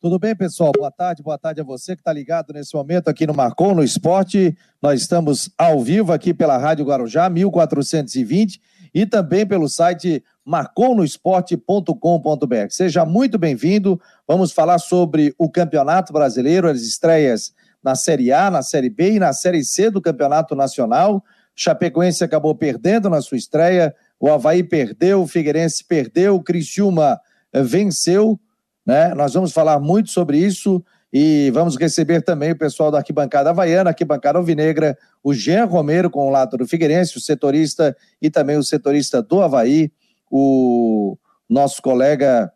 Tudo bem, pessoal? Boa tarde, boa tarde a você que está ligado nesse momento aqui no Marcon, no Esporte. Nós estamos ao vivo aqui pela Rádio Guarujá, 1420, e também pelo site marconosport.com.br. Seja muito bem-vindo. Vamos falar sobre o Campeonato Brasileiro, as estreias na Série A, na Série B e na Série C do Campeonato Nacional. Chapecoense acabou perdendo na sua estreia, o Havaí perdeu, o Figueirense perdeu, o Criciúma venceu né? Nós vamos falar muito sobre isso e vamos receber também o pessoal da arquibancada havaiana, arquibancada alvinegra, o Jean Romero com o do Figueirense, o setorista e também o setorista do Havaí, o nosso colega,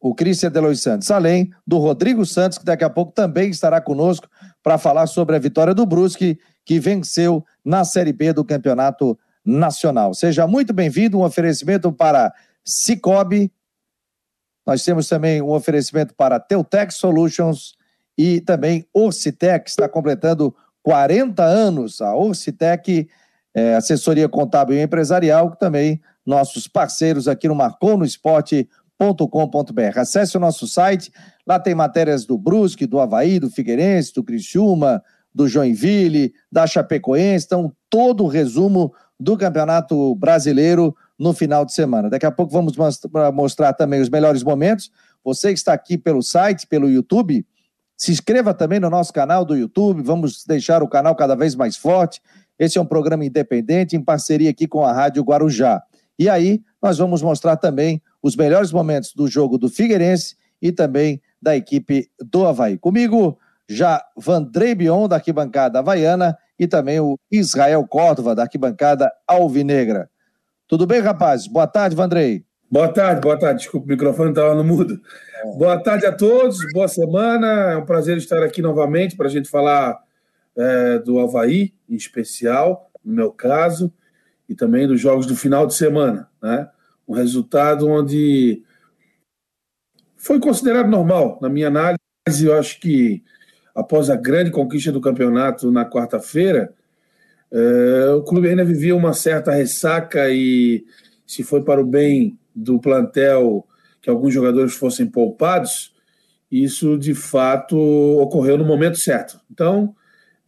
o Cristian Delois Santos, além do Rodrigo Santos, que daqui a pouco também estará conosco para falar sobre a vitória do Brusque, que venceu na Série B do Campeonato Nacional. Seja muito bem-vindo, um oferecimento para Cicobi, nós temos também um oferecimento para Teutec Solutions e também Orcitec, está completando 40 anos. A Orcitec, é, assessoria contábil e empresarial, também nossos parceiros aqui no marconosport.com.br. Acesse o nosso site, lá tem matérias do Brusque, do Havaí, do Figueirense, do Criciúma, do Joinville, da Chapecoense, então todo o resumo do Campeonato Brasileiro no final de semana. Daqui a pouco vamos mostrar também os melhores momentos. Você que está aqui pelo site, pelo YouTube, se inscreva também no nosso canal do YouTube. Vamos deixar o canal cada vez mais forte. Esse é um programa independente em parceria aqui com a Rádio Guarujá. E aí, nós vamos mostrar também os melhores momentos do jogo do Figueirense e também da equipe do Havaí. Comigo, já Vandrei Bion, da arquibancada havaiana, e também o Israel Córdova, da arquibancada alvinegra. Tudo bem, rapaz? Boa tarde, Vandrei. Boa tarde, boa tarde. Desculpa, o microfone estava no mudo. É. Boa tarde a todos, boa semana. É um prazer estar aqui novamente para a gente falar é, do Havaí, em especial, no meu caso, e também dos jogos do final de semana. Né? Um resultado onde foi considerado normal, na minha análise. Eu acho que após a grande conquista do campeonato na quarta-feira, é, o clube ainda vivia uma certa ressaca e se foi para o bem do plantel que alguns jogadores fossem poupados, isso de fato ocorreu no momento certo. Então,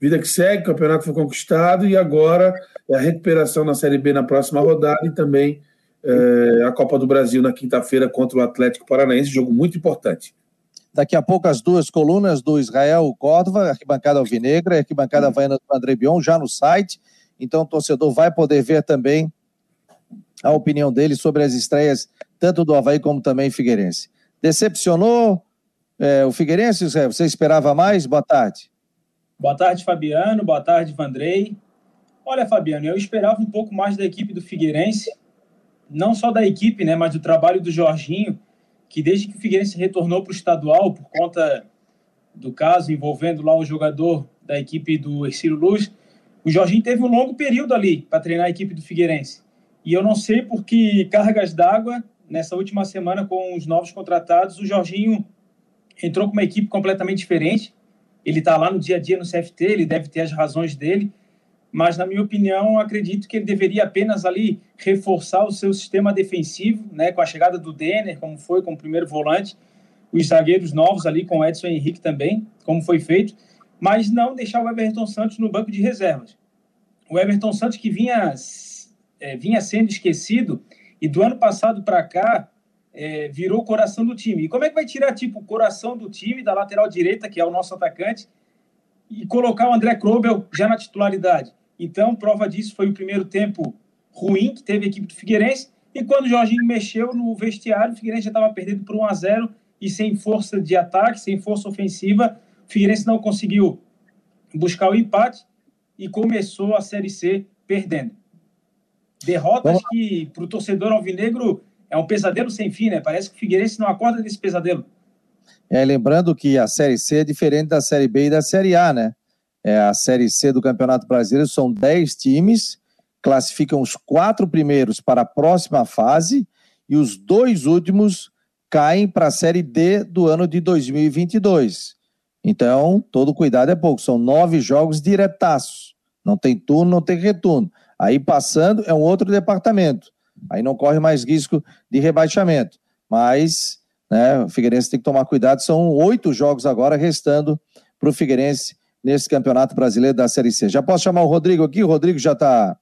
vida que segue, o campeonato foi conquistado e agora é a recuperação na Série B na próxima rodada e também é, a Copa do Brasil na quinta-feira contra o Atlético Paranaense, jogo muito importante. Daqui a pouco as duas colunas do Israel Córdova, arquibancada alvinegra e arquibancada havaiana do André Bion, já no site. Então o torcedor vai poder ver também a opinião dele sobre as estreias, tanto do Havaí como também Figueirense. Decepcionou é, o Figueirense, Israel? Você esperava mais? Boa tarde. Boa tarde, Fabiano. Boa tarde, Vandrei. Olha, Fabiano, eu esperava um pouco mais da equipe do Figueirense, não só da equipe, né, mas do trabalho do Jorginho que desde que o Figueirense retornou para o estadual por conta do caso envolvendo lá o jogador da equipe do Ercílio Luz, o Jorginho teve um longo período ali para treinar a equipe do Figueirense. E eu não sei por que cargas d'água, nessa última semana com os novos contratados, o Jorginho entrou com uma equipe completamente diferente. Ele está lá no dia a dia no CFT, ele deve ter as razões dele, mas na minha opinião, acredito que ele deveria apenas ali reforçar o seu sistema defensivo, né, com a chegada do Denner, como foi com o primeiro volante, os zagueiros novos ali com o Edson Henrique também, como foi feito, mas não deixar o Everton Santos no banco de reservas. O Everton Santos que vinha, é, vinha sendo esquecido e do ano passado para cá é, virou o coração do time. E como é que vai tirar tipo o coração do time da lateral direita, que é o nosso atacante, e colocar o André Krobel já na titularidade? Então, prova disso foi o primeiro tempo ruim que teve a equipe do Figueirense. E quando o Jorginho mexeu no vestiário, o Figueirense já estava perdendo por 1 a 0 e sem força de ataque, sem força ofensiva. O Figueirense não conseguiu buscar o empate e começou a Série C perdendo. Derrotas que, para o torcedor alvinegro, é um pesadelo sem fim, né? Parece que o Figueirense não acorda desse pesadelo. É, lembrando que a Série C é diferente da Série B e da Série A, né? É, a Série C do Campeonato Brasileiro, são 10 times, classificam os quatro primeiros para a próxima fase e os dois últimos caem para a Série D do ano de 2022. Então, todo cuidado é pouco, são nove jogos diretaços, não tem turno, não tem retorno. Aí passando é um outro departamento, aí não corre mais risco de rebaixamento, mas Né? O Figueirense tem que tomar cuidado. São oito jogos agora restando para o Figueirense nesse Campeonato Brasileiro da Série C. Já posso chamar o Rodrigo aqui? O Rodrigo já está.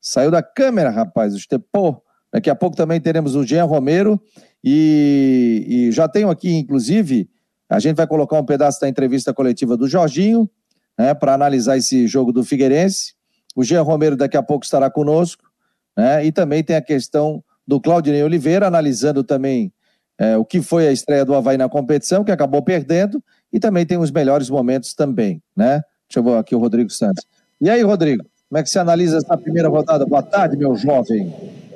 Saiu da câmera, rapaz. O. Daqui a pouco também teremos o Jean Romero. E, e já tenho aqui, inclusive, a gente vai colocar um pedaço da entrevista coletiva do Jorginho, né, para analisar esse jogo do Figueirense. O Jean Romero daqui a pouco estará conosco. Né, e também tem a questão do Claudinei Oliveira, analisando também é, o que foi a estreia do Havaí na competição, que acabou perdendo, e também tem os melhores momentos também, né? Deixa eu ver aqui o Rodrigo Santos. E aí, Rodrigo, como é que você analisa essa primeira rodada? Boa tarde, meu jovem.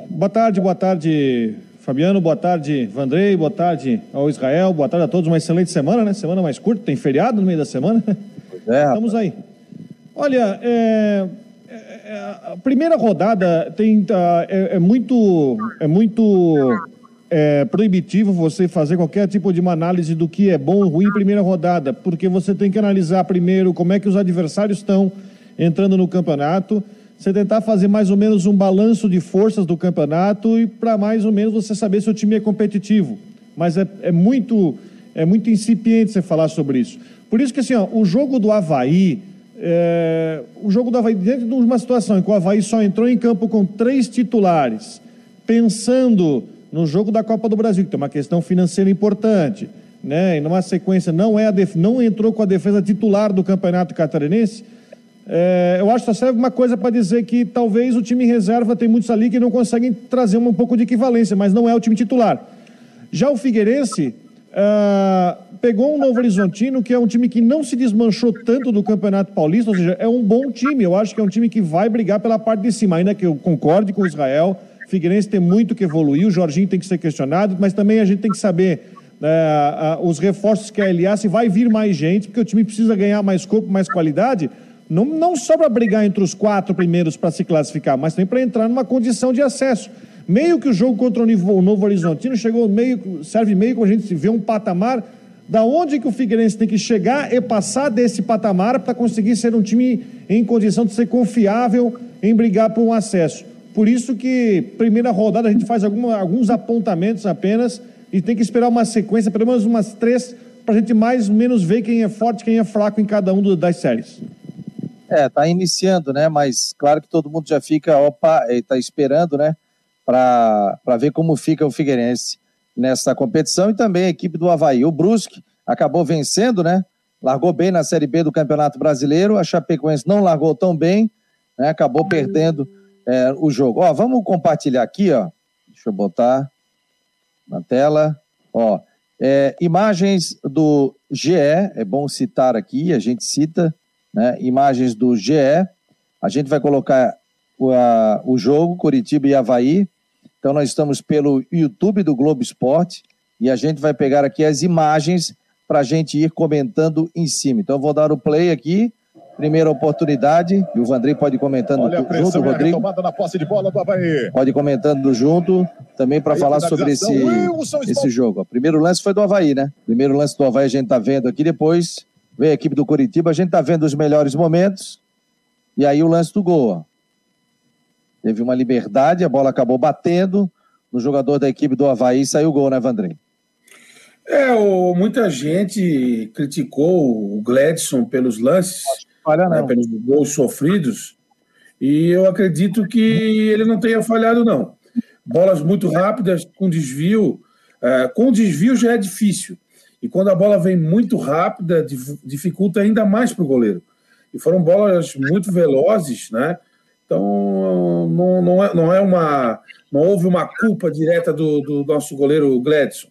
Boa tarde, boa tarde, Fabiano, boa tarde, Vandrei, boa tarde ao Israel, boa tarde a todos, uma excelente semana, né? Semana mais curta, tem feriado no meio da semana. Pois é, Estamos aí. Olha, é, é, é, a primeira rodada tem, tá, é, é muito, é muito é, proibitivo você fazer qualquer tipo de uma análise do que é bom ou ruim em primeira rodada, porque você tem que analisar primeiro como é que os adversários estão entrando no campeonato, você tentar fazer mais ou menos um balanço de forças do campeonato e para mais ou menos você saber se o time é competitivo. Mas é, é, muito é muito incipiente você falar sobre isso. Por isso que assim, ó, o jogo do Havaí, é, o jogo do Havaí, dentro de uma situação em que o Havaí só entrou em campo com três titulares, pensando no jogo da Copa do Brasil, que tem uma questão financeira importante, né? E numa sequência não é def... não entrou com a defesa titular do Campeonato Catarinense. É, eu acho que só serve uma coisa para dizer que talvez o time reserva tem muitos ali que não conseguem trazer um pouco de equivalência, mas não é o time titular. Já o Figueirense uh, pegou um Novo Horizontino, que é um time que não se desmanchou tanto do Campeonato Paulista, ou seja, é um bom time. Eu acho que é um time que vai brigar pela parte de cima, ainda que eu concorde com o Israel Figueirense tem muito que evoluir, o Jorginho tem que ser questionado, mas também a gente tem que saber é, os reforços que a LA, se vai vir mais gente, porque o time precisa ganhar mais corpo, mais qualidade, não, não só para brigar entre os quatro primeiros para se classificar, mas também para entrar numa condição de acesso. Meio que o jogo contra o Novo Horizontino chegou meio, serve meio como a gente vê um patamar da onde que o Figueirense tem que chegar e passar desse patamar para conseguir ser um time em condição de ser confiável em brigar por um acesso. Por isso que, primeira rodada, a gente faz alguma, alguns apontamentos apenas e tem que esperar uma sequência, pelo menos umas três, para a gente mais ou menos ver quem é forte quem é fraco em cada uma das séries. É, tá iniciando, né? Mas claro que todo mundo já fica, opa, está esperando, né? Para ver como fica o Figueirense nessa competição e também a equipe do Havaí. O Brusque acabou vencendo, né? Largou bem na Série B do Campeonato Brasileiro, a Chapecoense não largou tão bem, né? Acabou perdendo é, o jogo. Ó, vamos compartilhar aqui, ó. Deixa eu botar na tela. Ó, é, imagens do GE, é bom citar aqui, a gente cita, né? Imagens do GE. A gente vai colocar o, a, o jogo, Curitiba e Havaí. Então, nós estamos pelo YouTube do Globo Esporte e a gente vai pegar aqui as imagens para a gente ir comentando em cima. Então, eu vou dar o play aqui Primeira oportunidade, e o Vandrei pode ir comentando Olha a junto, Rodrigo. na posse de bola do Havaí. Pode ir comentando junto, também para falar sobre esse, esse jogo. O primeiro lance foi do Havaí, né? Primeiro lance do Havaí a gente tá vendo aqui, depois veio a equipe do Curitiba, a gente tá vendo os melhores momentos, e aí o lance do gol, ó. Teve uma liberdade, a bola acabou batendo no jogador da equipe do Havaí e saiu o gol, né, Vandrei? É, o, muita gente criticou o Gladson pelos lances falha, né, pelos gols sofridos. E eu acredito que ele não tenha falhado, não. Bolas muito rápidas, com desvio. É, com desvio já é difícil. E quando a bola vem muito rápida, dificulta ainda mais para o goleiro. E foram bolas muito velozes, né? Então não, não, é, não é uma. Não houve uma culpa direta do, do nosso goleiro Gladson.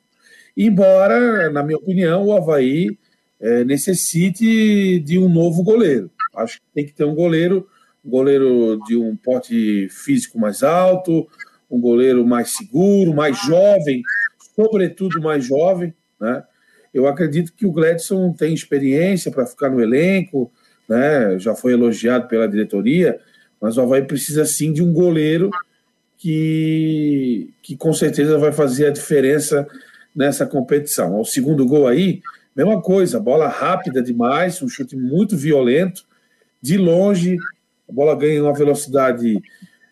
Embora, na minha opinião, o Havaí é, necessite de um novo goleiro. Acho que tem que ter um goleiro, um goleiro de um porte físico mais alto, um goleiro mais seguro, mais jovem, sobretudo mais jovem, né? Eu acredito que o Gladson tem experiência para ficar no elenco, né? Já foi elogiado pela diretoria, mas o Havaí precisa sim de um goleiro que, que com certeza vai fazer a diferença nessa competição. O segundo gol aí, Mesma coisa, bola rápida demais, um chute muito violento, de longe, a bola ganha uma velocidade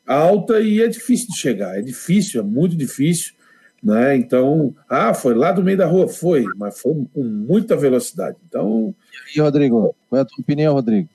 alta e é difícil de chegar, é difícil, é muito difícil. Né? Então, ah, foi lá do meio da rua? Foi, mas foi com muita velocidade. Então. E Rodrigo, qual é a tua opinião, Rodrigo?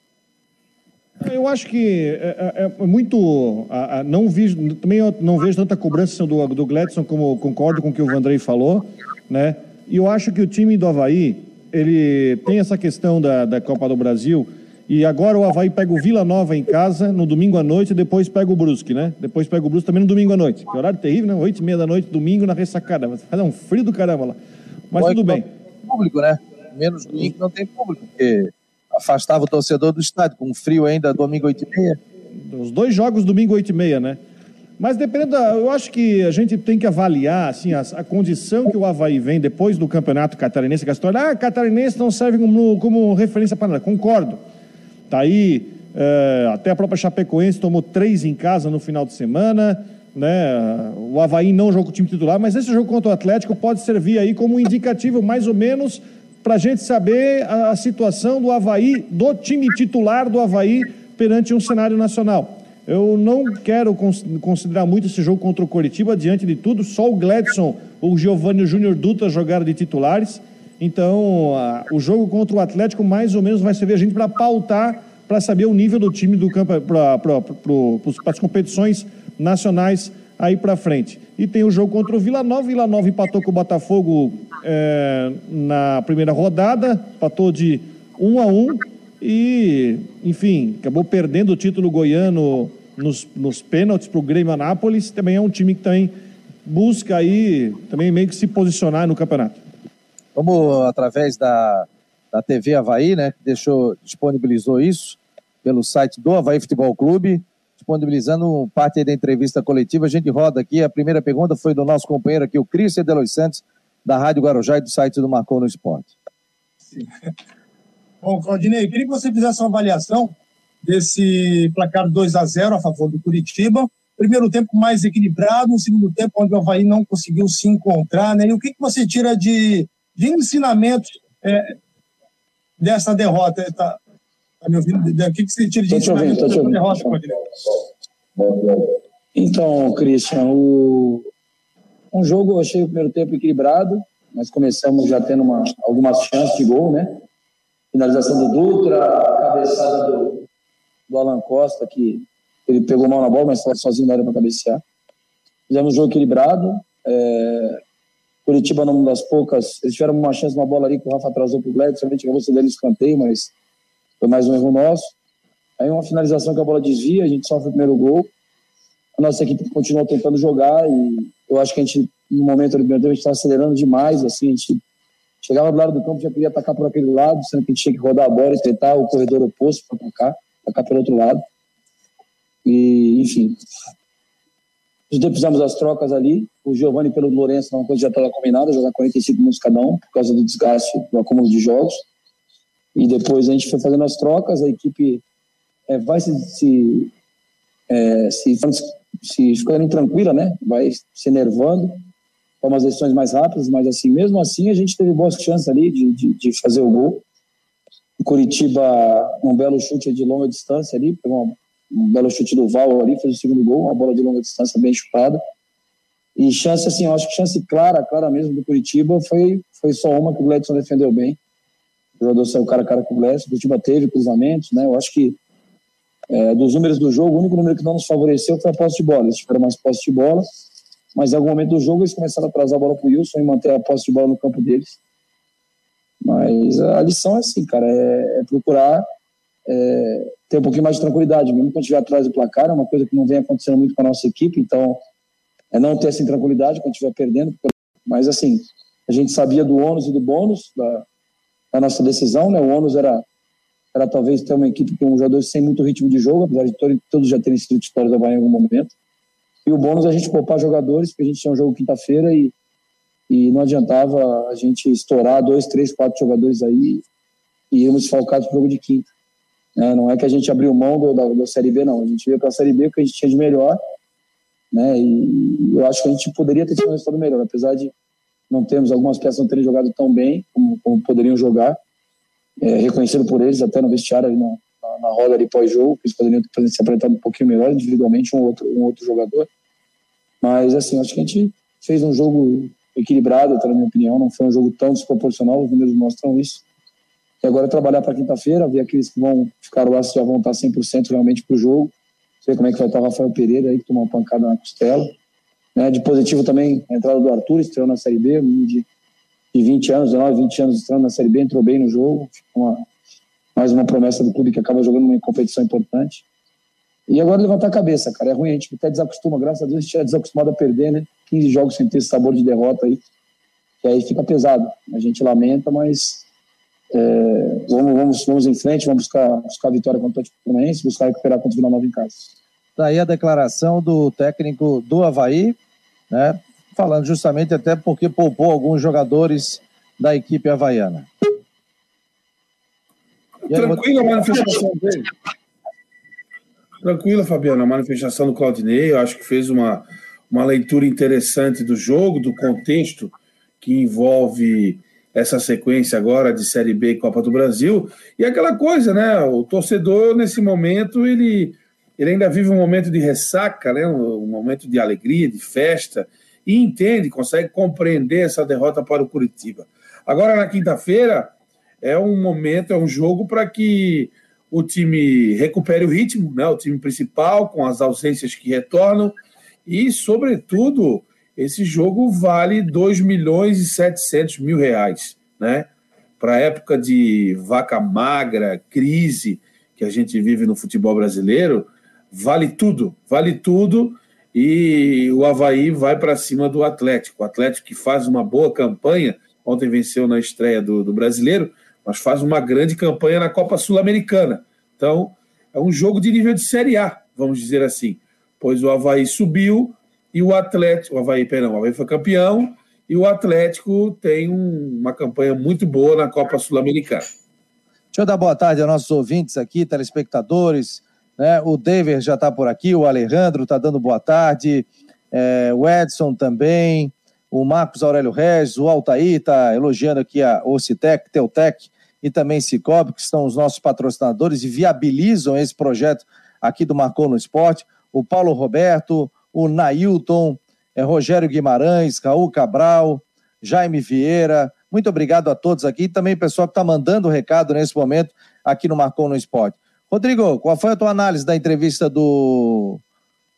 Eu acho que é, é, é muito. A, a, não vi, também não vejo tanta cobrança do, do Gladson, como concordo com o que o Vandrei falou, né? E eu acho que o time do Havaí, ele tem essa questão da, da Copa do Brasil. E agora o Havaí pega o Vila Nova em casa no domingo à noite e depois pega o Brusque, né? Depois pega o Brusque também no domingo à noite. Que horário terrível, né? Oito e meia da noite, domingo na ressacada. Vai fazer um frio do caramba lá. Mas tudo bem. Público, né? Menos domingo não tem público, porque afastava o torcedor do estádio, com frio ainda, domingo oito e meia. Os dois jogos domingo oito e meia, né? Mas dependendo, da, eu acho que a gente tem que avaliar assim, a, a, condição que o Havaí vem depois do campeonato catarinense, que a história, ah, catarinense não serve como, como referência para nada. Concordo. Está aí, é, até a própria Chapecoense tomou três em casa no final de semana. Né? O Havaí não jogou o time titular, mas esse jogo contra o Atlético pode servir aí como indicativo, mais ou menos, para a gente saber a, a situação do Havaí, do time titular do Havaí perante um cenário nacional. Eu não quero considerar muito esse jogo contra o Coritiba, diante de tudo, só o Gladson, o Giovanni Júnior Dutra jogaram de titulares. Então, o jogo contra o Atlético mais ou menos vai servir a gente para pautar, para saber o nível do time do campo para as competições nacionais aí para frente. E tem o jogo contra o Vila Nova. Vila Nova empatou com o Botafogo é, na primeira rodada, empatou de 1 a 1 e, enfim, acabou perdendo o título goiano nos, nos pênaltis para o Grêmio Anápolis. Também é um time que também busca aí também meio que se posicionar no campeonato. Vamos, através da, da TV Havaí, né, que deixou, disponibilizou isso pelo site do Havaí Futebol Clube, disponibilizando parte da entrevista coletiva. A gente roda aqui. A primeira pergunta foi do nosso companheiro aqui, o Cris Delois Santos, da Rádio Guarujá e do site do Marcou no Esporte. Sim. Bom, Claudinei, queria que você fizesse uma avaliação desse placar 2 a 0 a favor do Curitiba. Primeiro tempo mais equilibrado, um segundo tempo onde o Havaí não conseguiu se encontrar. Né? E o que, que você tira de de ensinamentos é, dessa derrota. Tá, tá me ouvindo? O que, que você tira de ensinamento dessa derrota, Então, Christian, o... um jogo eu achei o primeiro tempo equilibrado. Nós começamos já tendo uma, algumas chances de gol, né? Finalização do Dutra, cabeçada do, do Alan Costa, que ele pegou mal na bola, mas sozinho na área para cabecear. Fizemos um jogo equilibrado. É, Curitiba, numa das poucas, eles tiveram uma chance, uma bola ali que o Rafa atrasou para o Gladson, a gente acabou cedendo escanteio, mas foi mais um erro nosso. Aí uma finalização que a bola desvia, a gente sofre o primeiro gol. A nossa equipe continua tentando jogar e eu acho que a gente, no momento do primeiro tempo, a gente está acelerando demais, assim, a gente chegava do lado do campo, já queria atacar por aquele lado, sendo que a gente tinha que rodar a bola e tentar o corredor oposto para atacar, atacar pelo outro lado. E, enfim, fizemos as trocas ali. O Giovanni pelo Lourenço, uma coisa já estava combinada, jogar 45 minutos cada um, por causa do desgaste do acúmulo de jogos. E depois a gente foi fazendo as trocas, a equipe é, vai se, se, é, se, se ficando tranquila, né? Vai se enervando, toma as decisões mais rápidas, mas assim, mesmo assim a gente teve boas chances ali de, de, de fazer o gol. O Curitiba, um belo chute de longa distância ali, pegou uma um belo chute do Val ali, fez o segundo gol, uma bola de longa distância bem chutada. E chance, assim, eu acho que chance clara, clara mesmo do Curitiba foi, foi só uma que o Gledson defendeu bem. O jogador saiu cara a cara com o Gledson, o Curitiba teve cruzamentos, né? Eu acho que é, dos números do jogo, o único número que não nos favoreceu foi a posse de bola. Eles tiveram mais posse de bola, mas em algum momento do jogo eles começaram a atrasar a bola para o Wilson e manter a posse de bola no campo deles. Mas a lição é assim, cara, é, é procurar é, ter um pouquinho mais de tranquilidade, mesmo quando estiver atrás do placar, é uma coisa que não vem acontecendo muito com a nossa equipe, então é não ter essa tranquilidade quando estiver perdendo, mas assim, a gente sabia do ônus e do bônus da, da nossa decisão, né? O ônus era era talvez ter uma equipe com jogadores sem muito ritmo de jogo, apesar de todos já terem sido titulares da Bahia em algum momento. E o bônus é a gente poupar jogadores, porque a gente tinha um jogo quinta-feira e, e não adiantava a gente estourar dois, três, quatro jogadores aí e irmos falcados para o jogo de quinta. Né? Não é que a gente abriu mão do, da, Série B, não. A gente veio para a Série B porque a gente tinha de melhor. Né? E eu acho que a gente poderia ter tido um resultado melhor, apesar de não termos algumas peças não terem jogado tão bem como, como poderiam jogar, é, reconhecido por eles até no vestiário ali na, roda ali pós-jogo, eles poderiam ter se apresentado um pouquinho melhor individualmente um outro um outro jogador. Mas assim, acho que a gente fez um jogo equilibrado, na minha opinião, não foi um jogo tão desproporcional, os números mostram isso. E agora trabalhar para quinta-feira, ver aqueles que vão ficar lá se já vão estar 100% realmente para o jogo, ver como é que vai estar o Rafael Pereira aí, que tomou uma pancada na costela. Né? De positivo também, a entrada do Arthur, estreou na Série B, de, de 20 anos, 19, 20 anos estreando na Série B, entrou bem no jogo, uma, mais uma promessa do clube que acaba jogando uma competição importante. E agora levantar a cabeça, cara. É ruim, a gente até desacostuma. Graças a Deus a gente é desacostumado a perder, né? 15 jogos sem ter esse sabor de derrota aí. E aí fica pesado. A gente lamenta, mas é, vamos, vamos, vamos em frente, vamos buscar, buscar a vitória contra o Atlético Paranaense, buscar recuperar contra o Vila Nova em casa. Daí a declaração do técnico do Havaí, né? Falando justamente até porque poupou alguns jogadores da equipe havaiana. Tranquila a manifestação dele. Tranquila, Fabiana, a manifestação do Claudinei, eu acho que fez uma, uma leitura interessante do jogo, do contexto que envolve essa sequência agora de Série B e Copa do Brasil. E aquela coisa, né? O torcedor, nesse momento, ele, ele ainda vive um momento de ressaca, né? um momento de alegria, de festa, e entende, consegue compreender essa derrota para o Curitiba. Agora, na quinta-feira, é um momento, é um jogo para que o time recupere o ritmo, né? o time principal, com as ausências que retornam, e, sobretudo, esse jogo vale 2 milhões e 700 mil reais. Né? Para a época de vaca magra, crise que a gente vive no futebol brasileiro, vale tudo, vale tudo, e o Havaí vai para cima do Atlético. O Atlético que faz uma boa campanha, ontem venceu na estreia do, do brasileiro, mas faz uma grande campanha na Copa Sul-Americana. Então, é um jogo de nível de Série A, vamos dizer assim, pois o Havaí subiu e o Atlético, o Havaí, perdão, o Havaí foi campeão e o Atlético tem um, uma campanha muito boa na Copa Sul-Americana. Deixa eu dar boa tarde aos nossos ouvintes aqui, telespectadores. Né? O David já está por aqui, o Alejandro está dando boa tarde, é, o Edson também, o Marcos Aurélio Regis, o Altair está elogiando aqui a Ocitec, Teutec, e também Cicobi, que são os nossos patrocinadores e viabilizam esse projeto aqui do Marcou no Esporte. O Paulo Roberto, o Nailton, é, Rogério Guimarães, Raul Cabral, Jaime Vieira. Muito obrigado a todos aqui. E também o pessoal que está mandando o recado nesse momento aqui no Marcou no Esporte. Rodrigo, qual foi a tua análise da entrevista do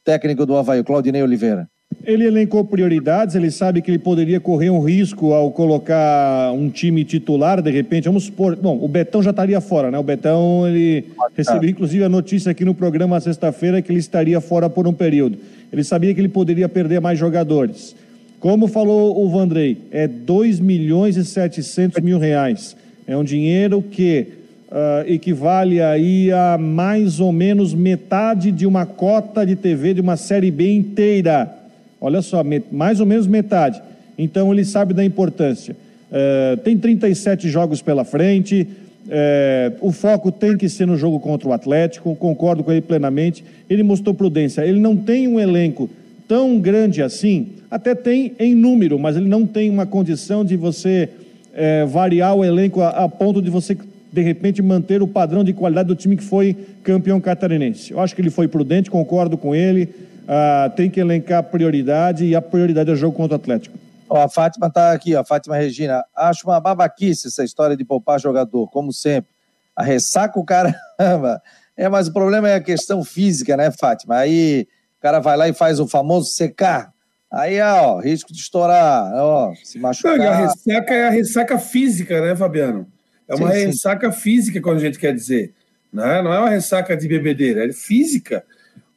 técnico do Havaí, Claudinei Oliveira? Ele elencou prioridades, ele sabe que ele poderia correr um risco ao colocar um time titular, de repente, vamos supor, bom, o Betão já estaria fora, né? O Betão, ele recebeu inclusive a notícia aqui no programa sexta-feira que ele estaria fora por um período. Ele sabia que ele poderia perder mais jogadores. Como falou o Vandrei, é 2 milhões e 700 mil reais. É um dinheiro que uh, equivale aí a mais ou menos metade de uma cota de TV de uma Série B inteira. Olha só, mais ou menos metade. Então ele sabe da importância. É, tem 37 jogos pela frente. É, o foco tem que ser no jogo contra o Atlético, concordo com ele plenamente. Ele mostrou prudência. Ele não tem um elenco tão grande assim, até tem em número, mas ele não tem uma condição de você é, variar o elenco a, a, ponto de você, de repente, manter o padrão de qualidade do time que foi campeão catarinense. Eu acho que ele foi prudente, concordo com ele ah, tem que elencar prioridade e a prioridade é o jogo contra o Atlético. Ó, a Fátima está aqui, ó, a Fátima Regina. Acho uma babaquice essa história de poupar jogador, como sempre. A ressaca o caramba. É, mas o problema é a questão física, né, Fátima? Aí o cara vai lá e faz o famoso secar. Aí, ó, risco de estourar, ó, se machucar. Não, a ressaca é a ressaca física, né, Fabiano? É uma sim, ressaca sim. física, quando a gente quer dizer. Né? Não é uma ressaca de bebedeira, é física.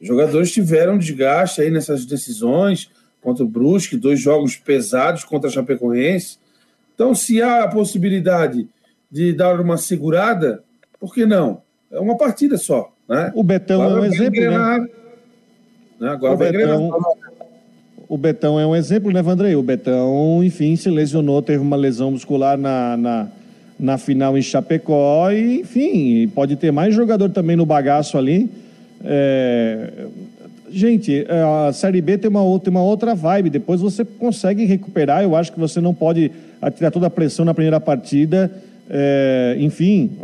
Os jogadores tiveram desgaste aí nessas decisões contra o Brusque, dois jogos pesados contra a Chapecoense. Então, se há a possibilidade de dar uma segurada, por que não? É uma partida só. Né? O Betão Agora é um exemplo. Engrenar, né? né? Agora o vai Betão, O Betão é um exemplo, né, Vandrei? O Betão, enfim, se lesionou, teve uma lesão muscular na, na, na final em Chapecó e, enfim, pode ter mais jogador também no bagaço ali. É... Gente, é, a Série B tem uma, outra, uma outra vibe. Depois você consegue recuperar. Eu acho que você não pode tirar toda a pressão na primeira partida. É... Enfim,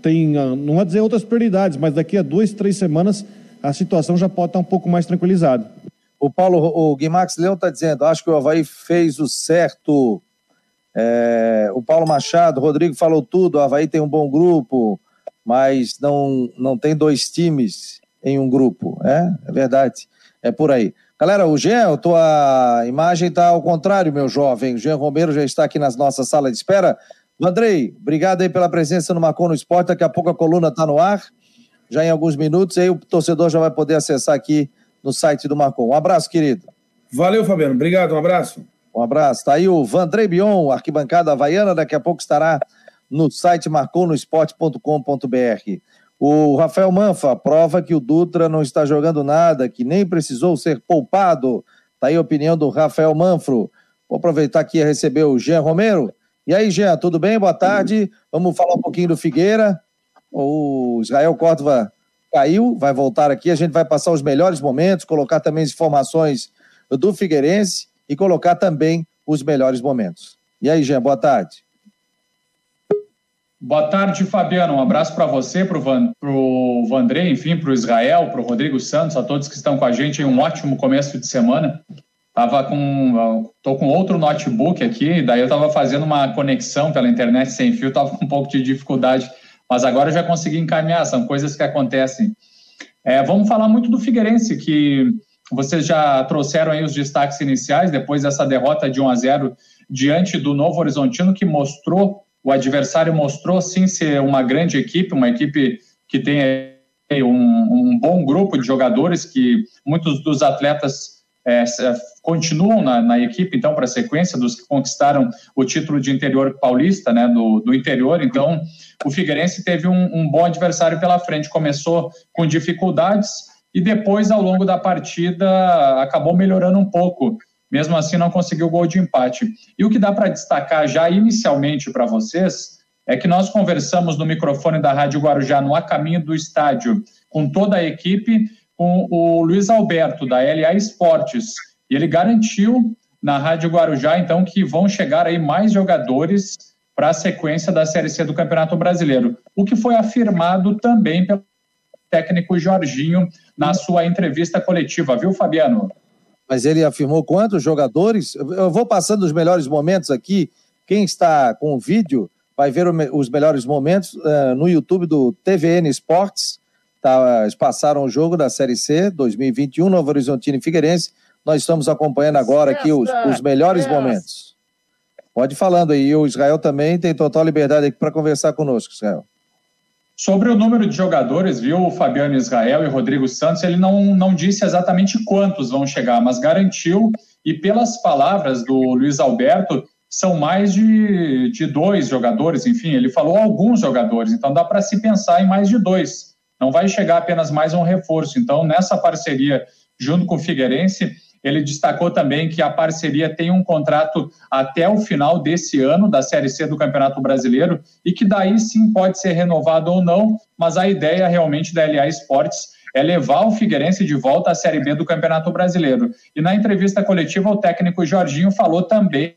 tem, não vou dizer outras prioridades, mas daqui a duas, três semanas a situação já pode estar um pouco mais tranquilizada. o Paulo, o Guimax Leão está dizendo, acho que o Havaí fez o certo. É, o Paulo Machado, Rodrigo falou tudo, o Havaí tem um bom grupo, mas não, não tem dois times em um grupo. É, é verdade. É por aí. Galera, o Jean, a tua imagem está ao contrário, meu jovem. O Jean Romero já está aqui na nossa sala de espera. Andrei, obrigado aí pela presença no Marcon no Esporte. Daqui a pouco a coluna está no ar, já em alguns minutos, aí o torcedor já vai poder acessar aqui no site do Marcon. Um abraço, querido. Valeu, Fabiano. Obrigado, um abraço. Um abraço. Está aí o Vandrei Bion, arquibancada havaiana, daqui a pouco estará no site marconosport.com.br. O Rafael Manfa prova que o Dutra não está jogando nada, que nem precisou ser poupado. Está aí a opinião do Rafael Manfro. Vou aproveitar aqui e receber o Jean Romero. E aí, Jean, tudo bem? Boa tarde. Vamos falar um pouquinho do Figueira. O Israel Córdova caiu, vai voltar aqui. A gente vai passar os melhores momentos, colocar também as informações do Figueirense e colocar também os melhores momentos. E aí, Jean, boa tarde. Boa tarde, Fabiano. Um abraço para você, para o Van, Vandré, enfim, para o Israel, para o Rodrigo Santos, a todos que estão com a gente. Um ótimo começo de semana. Tava com, tô com outro notebook aqui, daí eu estava fazendo uma conexão pela internet sem fio, estava com um pouco de dificuldade, mas agora eu já consegui encaminhar. São coisas que acontecem. É, vamos falar muito do Figueirense, que vocês já trouxeram aí os destaques iniciais depois dessa derrota de 1 a 0 diante do Novo Horizontino, que mostrou o adversário mostrou sim ser uma grande equipe, uma equipe que tem um, um bom grupo de jogadores, que muitos dos atletas é, continuam na, na, equipe, então, para a sequência dos que conquistaram o título de interior paulista, né, do, do interior. Então, o Figueirense teve um, um bom adversário pela frente. Começou com dificuldades e depois, ao longo da partida, acabou melhorando um pouco mesmo assim, não conseguiu gol de empate. E o que dá para destacar já inicialmente para vocês é que nós conversamos no microfone da Rádio Guarujá no A Caminho do Estádio com toda a equipe, com o Luiz Alberto, da LA Esportes. E ele garantiu na Rádio Guarujá, então, que vão chegar aí mais jogadores para a sequência da Série C do Campeonato Brasileiro. O que foi afirmado também pelo técnico Jorginho na sua entrevista coletiva, viu, Fabiano? Mas ele afirmou quantos jogadores. Eu vou passando os melhores momentos aqui. Quem está com o vídeo vai ver os melhores momentos uh, no YouTube do TVN Esportes. Tá, passaram o jogo da Série C 2021, Novo Horizontino e Figueirense. Nós estamos acompanhando agora aqui os, os melhores momentos. Pode ir falando aí. O Israel também tem total liberdade aqui para conversar conosco, Israel. Sobre o número de jogadores, viu, o Fabiano Israel e Rodrigo Santos, ele não, não disse exatamente quantos vão chegar, mas garantiu, e pelas palavras do Luiz Alberto, são mais de, de dois jogadores, enfim, ele falou alguns jogadores, então dá para se pensar em mais de dois. Não vai chegar apenas mais um reforço. Então, nessa parceria junto com o Figueirense, ele destacou também que a parceria tem um contrato até o final desse ano da Série C do Campeonato Brasileiro e que daí sim pode ser renovado ou não, mas a ideia realmente da LA Esportes é levar o Figueirense de volta à Série B do Campeonato Brasileiro. E na entrevista coletiva, o técnico Jorginho falou também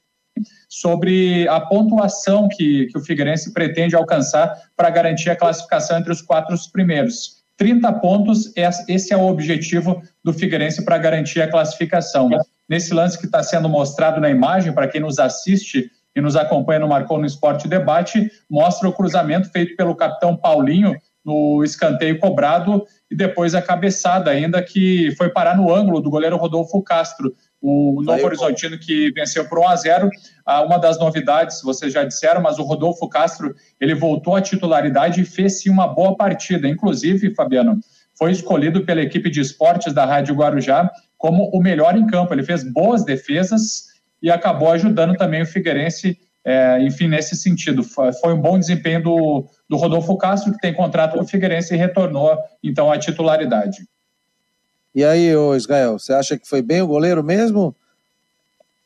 sobre a pontuação que, que o Figueirense pretende alcançar para garantir a classificação entre os quatro primeiros. 30 pontos, esse é o objetivo do Figueirense para garantir a classificação. Nesse lance que está sendo mostrado na imagem, para quem nos assiste e nos acompanha no Marcou no Esporte Debate, mostra o cruzamento feito pelo capitão Paulinho no escanteio cobrado e depois a cabeçada ainda que foi parar no ângulo do goleiro Rodolfo Castro o Novo Horizontino que venceu por 1 a 0. Ah, uma das novidades, vocês já disseram, mas o Rodolfo Castro, ele voltou à titularidade e fez sim uma boa partida. Inclusive, Fabiano, foi escolhido pela equipe de esportes da Rádio Guarujá como o melhor em campo. Ele fez boas defesas e acabou ajudando também o Figueirense, é, enfim, nesse sentido. Foi um bom desempenho do, do Rodolfo Castro, que tem contrato com o Figueirense e retornou, então, à titularidade. E aí, ô Israel, você acha que foi bem o goleiro mesmo?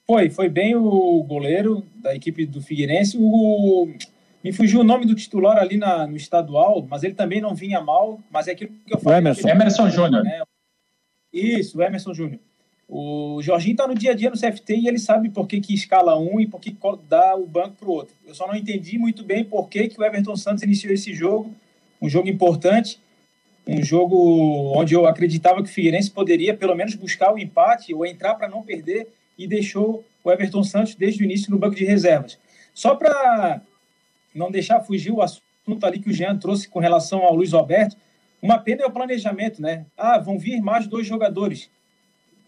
Foi, foi bem o goleiro da equipe do Figueirense. O, me fugiu o nome do titular ali na, no estadual, mas ele também não vinha mal. Mas é aquilo que eu falei. O Emerson, Emerson Júnior. Né? Isso, o Emerson Júnior. O Jorginho está no dia a dia no CFT e ele sabe por que, que escala um e por que dá o banco para o outro. Eu só não entendi muito bem por que, que o Everton Santos iniciou esse jogo, um jogo importante, Um jogo onde eu acreditava que o Figueirense poderia pelo menos buscar o empate ou entrar para não perder e deixou o Everton Santos desde o início no banco de reservas. Só para não deixar fugir o assunto ali que o Jean trouxe com relação ao Luiz Alberto, uma pena é o planejamento, né? Ah, vão vir mais dois jogadores.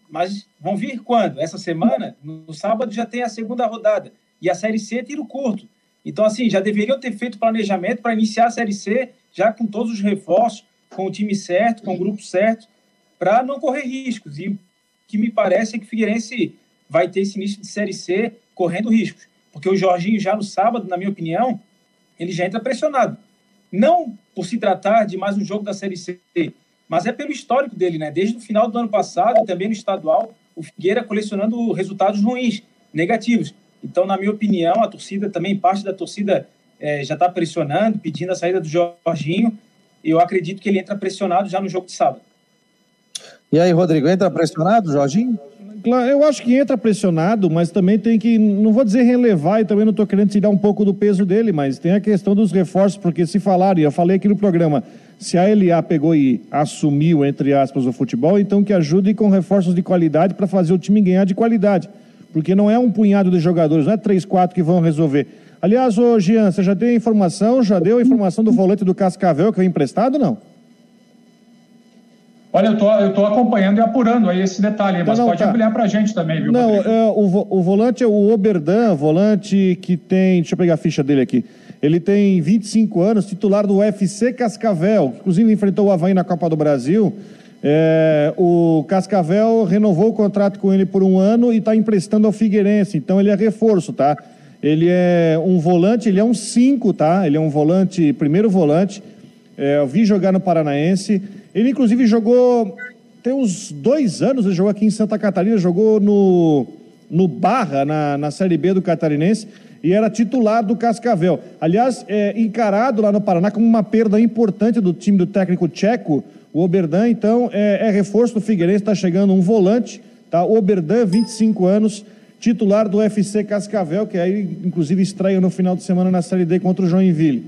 Mas vão vir quando? Essa semana? No sábado já tem a segunda rodada. E a Série C é tiro curto. Então, assim, já deveriam ter feito planejamento para iniciar a Série C já com todos os reforços, com o time certo, com o grupo certo, para não correr riscos. E o que me parece é que o Figueirense vai ter esse início de Série C correndo riscos. Porque o Jorginho, já no sábado, na minha opinião, ele já entra pressionado. Não por se tratar de mais um jogo da Série C, mas é pelo histórico dele, né? Desde o final do ano passado, também no estadual, o Figueira colecionando resultados ruins, negativos. Então, na minha opinião, a torcida também, parte da torcida é, já está pressionando, pedindo a saída do Jorginho. E eu acredito que ele entra pressionado já no jogo de sábado. E aí, Rodrigo, entra pressionado, Jorginho? Eu acho que entra pressionado, mas também tem que, não vou dizer relevar, e também não estou querendo tirar um pouco do peso dele, mas tem a questão dos reforços, porque se falaram, e eu falei aqui no programa, se a LA pegou e assumiu, entre aspas, o futebol, então que ajude com reforços de qualidade para fazer o time ganhar de qualidade porque não é um punhado de jogadores, não é três, quatro que vão resolver. Aliás, ô Jean, você já deu a informação, já deu a informação do volante do Cascavel que foi emprestado não? Olha, eu tô, eu tô acompanhando e apurando aí esse detalhe, mas não, pode tá. ampliar para a gente também, viu? Não, é, o, o volante é o Oberdan, volante que tem. Deixa eu pegar a ficha dele aqui. Ele tem 25 anos, titular do UFC Cascavel, que inclusive enfrentou o Havaí na Copa do Brasil. É, o Cascavel renovou o contrato com ele por um ano e está emprestando ao Figueirense, então ele é reforço, tá? Ele é um volante, ele é um 5, tá? Ele é um volante, primeiro volante. É, eu vi jogar no Paranaense. Ele, inclusive, jogou. Tem uns dois anos, ele jogou aqui em Santa Catarina, jogou no, no Barra, na, na Série B do Catarinense, e era titular do Cascavel. Aliás, é, encarado lá no Paraná como uma perda importante do time do técnico tcheco, o Oberdan, então, é, é reforço do Figueirense, está chegando um volante, tá? O Oberdan, 25 anos, titular do UFC Cascavel, que aí, inclusive, estreia no final de semana na Série D contra o Joinville.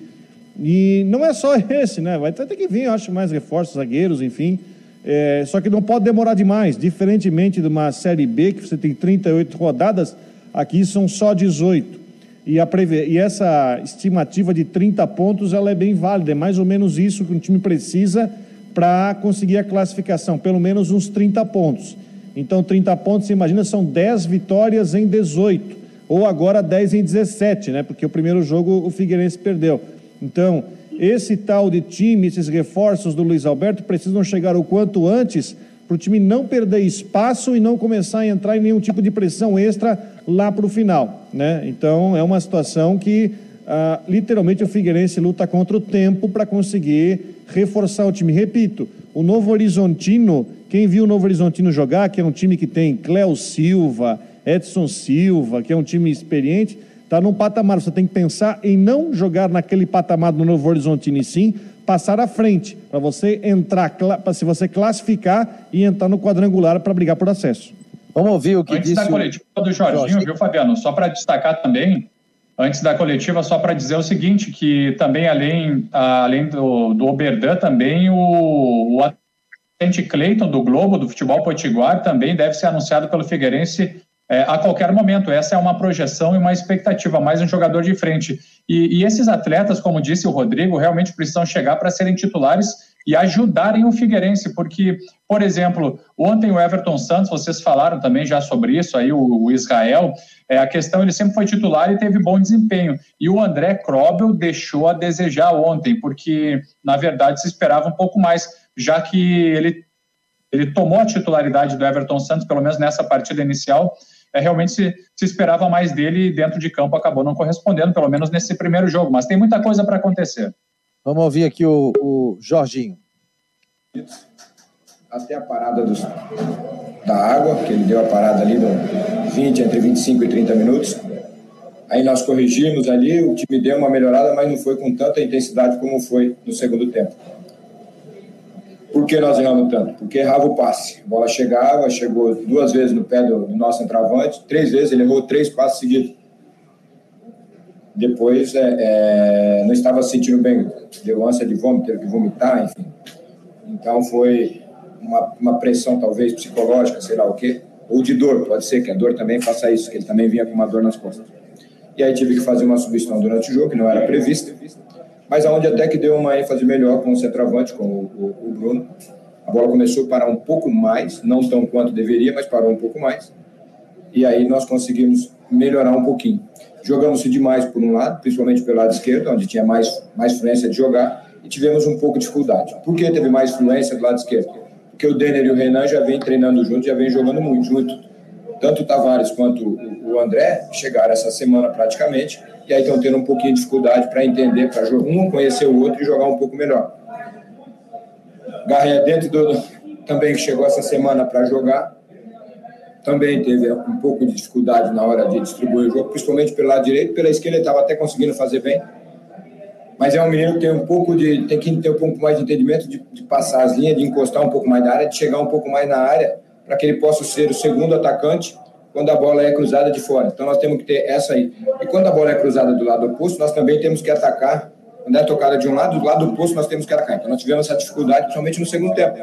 E não é só esse, né? Vai ter que vir, eu acho, mais reforços, zagueiros, enfim. É, só que não pode demorar demais, diferentemente de uma Série B, que você tem 38 rodadas, aqui são só 18. E, a preve... e essa estimativa de 30 pontos, ela é bem válida, é mais ou menos isso que um time precisa para conseguir a classificação, pelo menos uns 30 pontos. Então, 30 pontos, você imagina, são 10 vitórias em 18, ou agora 10 em 17, né? Porque o primeiro jogo o Figueirense perdeu. Então, esse tal de time, esses reforços do Luiz Alberto precisam chegar o quanto antes para o time não perder espaço e não começar a entrar em nenhum tipo de pressão extra lá para o final, né? Então, é uma situação que ah, literalmente o Figueirense luta contra o tempo para conseguir reforçar o time. Repito, o Novo Horizontino, quem viu o Novo Horizontino jogar, que é um time que tem Cléo Silva, Edson Silva, que é um time experiente, está num patamar. Você tem que pensar em não jogar naquele patamar do Novo Horizontino e sim passar à frente, para você entrar, para se você classificar e entrar no quadrangular para brigar por acesso. Vamos ouvir o que Antes disse da coletiva do Jorginho, Jorge. viu, Fabiano? Só para destacar também, antes da coletiva, só para dizer o seguinte, que também além, além do, do Oberdan, também o, o atendente Cleiton do Globo, do futebol potiguar, também deve ser anunciado pelo Figueirense é, a qualquer momento. Essa é uma projeção e uma expectativa, mais um jogador de frente. E, e esses atletas, como disse o Rodrigo, realmente precisam chegar para serem titulares e ajudarem o Figueirense, porque, por exemplo, ontem o Everton Santos, vocês falaram também já sobre isso, aí o, o Israel, é, a questão ele sempre foi titular e teve bom desempenho. E o André Krobel deixou a desejar ontem, porque, na verdade, se esperava um pouco mais, já que ele, ele tomou a titularidade do Everton Santos, pelo menos nessa partida inicial, é, realmente se, se esperava mais dele e dentro de campo acabou não correspondendo, pelo menos nesse primeiro jogo, mas tem muita coisa para acontecer. Vamos ouvir aqui o, o Jorginho. Até a parada dos, da água, que ele deu a parada ali no 20, entre 25 e 30 minutos. Aí nós corrigimos ali, o time deu uma melhorada, mas não foi com tanta intensidade como foi no segundo tempo. Por que nós erramos tanto? Porque errava o passe. A bola chegava, chegou duas vezes no pé do, do nosso entravante, três vezes ele errou três passes seguidos depois é, é, não estava se sentindo bem, deu ânsia de vômito, teve que vomitar, enfim. Então foi uma, uma pressão talvez psicológica, sei lá o quê, ou de dor, pode ser que a dor também faça isso, que ele também vinha com uma dor nas costas. E aí tive que fazer uma substituição durante o jogo, que não era prevista, mas aonde até que deu uma ênfase melhor com o centroavante, com o, o, o Bruno. A bola começou a parar um pouco mais, não tão quanto deveria, mas parou um pouco mais. E aí nós conseguimos melhorar um pouquinho. Jogamos-se demais por um lado, principalmente pelo lado esquerdo, onde tinha mais, mais fluência de jogar, e tivemos um pouco de dificuldade. Por que teve mais fluência do lado esquerdo? Porque o Denner e o Renan já vêm treinando juntos, já vêm jogando muito junto. Tanto o Tavares quanto o André chegaram essa semana praticamente, e aí estão tendo um pouquinho de dificuldade para entender, para um conhecer o outro e jogar um pouco melhor. Garré, dentro do. também chegou essa semana para jogar, também teve um pouco de dificuldade na hora de distribuir o jogo, principalmente pelo lado direito, pela esquerda ele estava até conseguindo fazer bem. Mas é um menino que tem um pouco de tem que ter um pouco mais de entendimento de, de passar as linhas, de encostar um pouco mais na área, de chegar um pouco mais na área, para que ele possa ser o segundo atacante quando a bola é cruzada de fora. Então nós temos que ter essa aí. E quando a bola é cruzada do lado oposto, nós também temos que atacar. Quando é tocada de um lado, do lado oposto nós temos que atacar. Então nós tivemos essa dificuldade, principalmente no segundo tempo.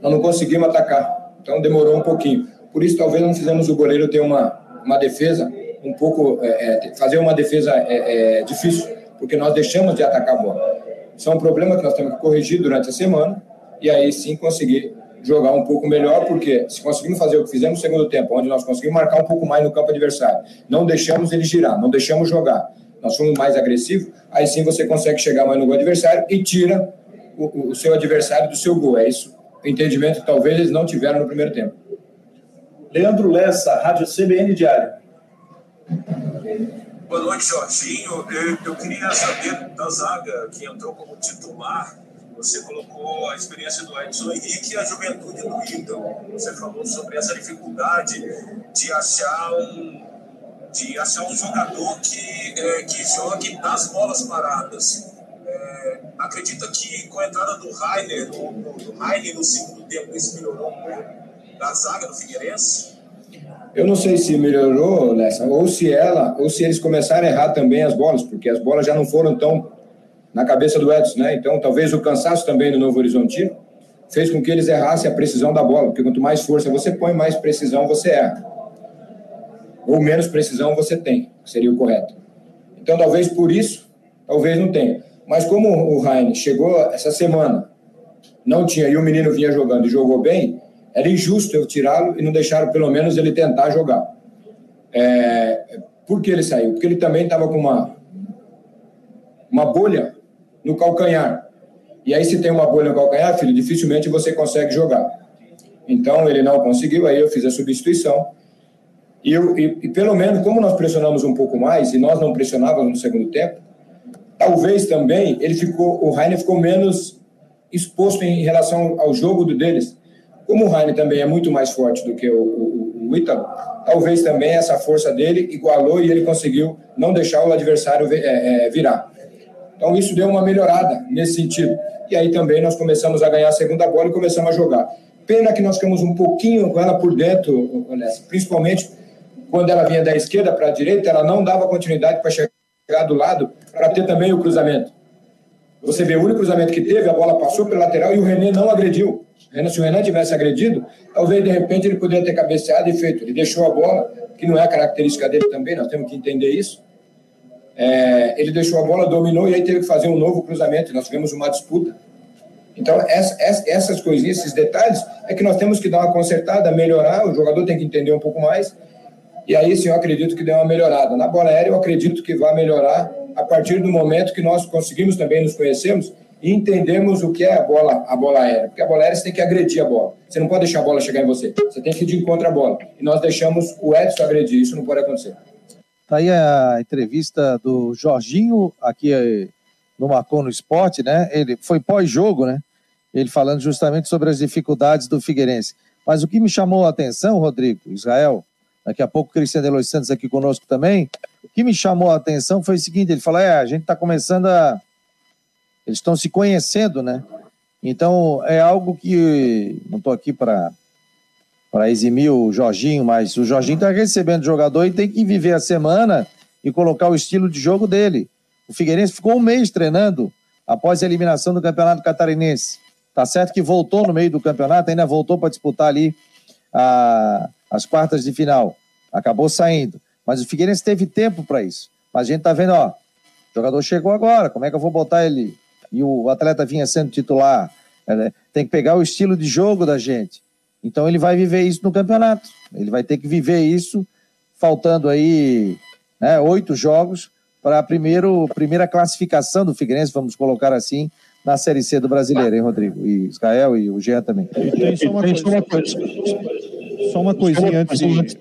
Nós não conseguimos atacar. Então demorou um pouquinho. Por isso, talvez não fizemos o goleiro ter uma, uma defesa um pouco. É, é, fazer uma defesa é, é, difícil, porque nós deixamos de atacar a bola. Isso é um problema que nós temos que corrigir durante a semana e aí sim conseguir jogar um pouco melhor, porque se conseguimos fazer o que fizemos no segundo tempo, onde nós conseguimos marcar um pouco mais no campo adversário, não deixamos ele girar, não deixamos jogar, nós fomos mais agressivos, aí sim você consegue chegar mais no gol adversário e tira o, o seu adversário do seu gol. É isso o entendimento que talvez eles não tiveram no primeiro tempo. Leandro Lessa, Rádio CBN Diário. Boa noite, Jorginho. Eu, eu, queria saber da zaga que entrou como titular. Você colocou a experiência do Edson Henrique e a juventude do Ítalo. Você falou sobre essa dificuldade de achar um, de achar um jogador que, é, que jogue nas bolas paradas. É, acredita que com a entrada do Rainer, do, do Rainer no segundo tempo, isso melhorou um pouco? da zaga do Figueirense? Eu não sei se melhorou, Lessa, ou se ela, ou se eles começaram a errar também as bolas, porque as bolas já não foram tão na cabeça do Edson, né? Então, talvez o cansaço também do Novo Horizontino fez com que eles errassem a precisão da bola, porque quanto mais força você põe, mais precisão você erra. Ou menos precisão você tem, seria o correto. Então, talvez por isso, talvez não tenha. Mas como o Heine chegou essa semana, não tinha, e o menino vinha jogando e jogou bem, era injusto eu tirá-lo e não deixaram pelo menos ele tentar jogar. É, por que ele saiu? Porque ele também estava com uma, uma bolha no calcanhar. E aí, se tem uma bolha no calcanhar, filho, dificilmente você consegue jogar. Então, ele não conseguiu, aí eu fiz a substituição. E, eu, e, e pelo menos, como nós pressionamos um pouco mais, e nós não pressionávamos no segundo tempo, talvez também ele ficou, o Rainer ficou menos exposto em relação ao jogo deles. Como o Raine também é muito mais forte do que o, o, o Ítalo, talvez também essa força dele igualou e ele conseguiu não deixar o adversário é, é, virar. Então isso deu uma melhorada nesse sentido. E aí também nós começamos a ganhar a segunda bola e começamos a jogar. Pena que nós ficamos um pouquinho com ela por dentro, principalmente quando ela vinha da esquerda para a direita, ela não dava continuidade para chegar do lado para ter também o cruzamento. Você vê o único cruzamento que teve, a bola passou pela lateral e o René não agrediu. Se o Renan tivesse agredido, talvez de repente ele poderia ter cabeceado e feito. Ele deixou a bola, que não é característica dele também, nós temos que entender isso. É, ele deixou a bola, dominou e aí teve que fazer um novo cruzamento. Nós tivemos uma disputa. Então, essa, essas coisinhas, esses detalhes, é que nós temos que dar uma consertada, melhorar. O jogador tem que entender um pouco mais. E aí, sim, eu acredito que deu uma melhorada. Na bola aérea, eu acredito que vai melhorar a partir do momento que nós conseguimos também nos conhecermos e entendemos o que é a bola, a bola aérea. Porque a bola aérea você tem que agredir a bola. Você não pode deixar a bola chegar em você. Você tem que ir de encontro à bola. E nós deixamos o Edson agredir. Isso não pode acontecer. Tá aí a entrevista do Jorginho aqui eh, no Marcon no Esporte, né? Ele foi pós-jogo, né? Ele falando justamente sobre as dificuldades do Figueirense. Mas o que me chamou a atenção, Rodrigo, Israel, daqui a pouco o Cristiano Eloy Santos aqui conosco também, o que me chamou a atenção foi o seguinte, ele falou, é, a gente está começando a eles estão se conhecendo, né? Então, é algo que. Não estou aqui para para eximir o Jorginho, mas o Jorginho está recebendo jogador e tem que viver a semana e colocar o estilo de jogo dele. O Figueirense ficou um mês treinando após a eliminação do Campeonato Catarinense. Tá certo que voltou no meio do campeonato, ainda voltou para disputar ali a, as quartas de final. Acabou saindo. Mas o Figueirense teve tempo para isso. Mas a gente tá vendo, ó, o jogador chegou agora, como é que eu vou botar ele? E o atleta vinha sendo titular. É, tem que pegar o estilo de jogo da gente. Então ele vai viver isso no campeonato. Ele vai ter que viver isso, faltando aí né, oito jogos para a primeira classificação do Figueirense, vamos colocar assim, na Série C do Brasileiro, hein, Rodrigo? E Israel e o Jean também. E tem só uma, coisa, só uma coisinha antes de...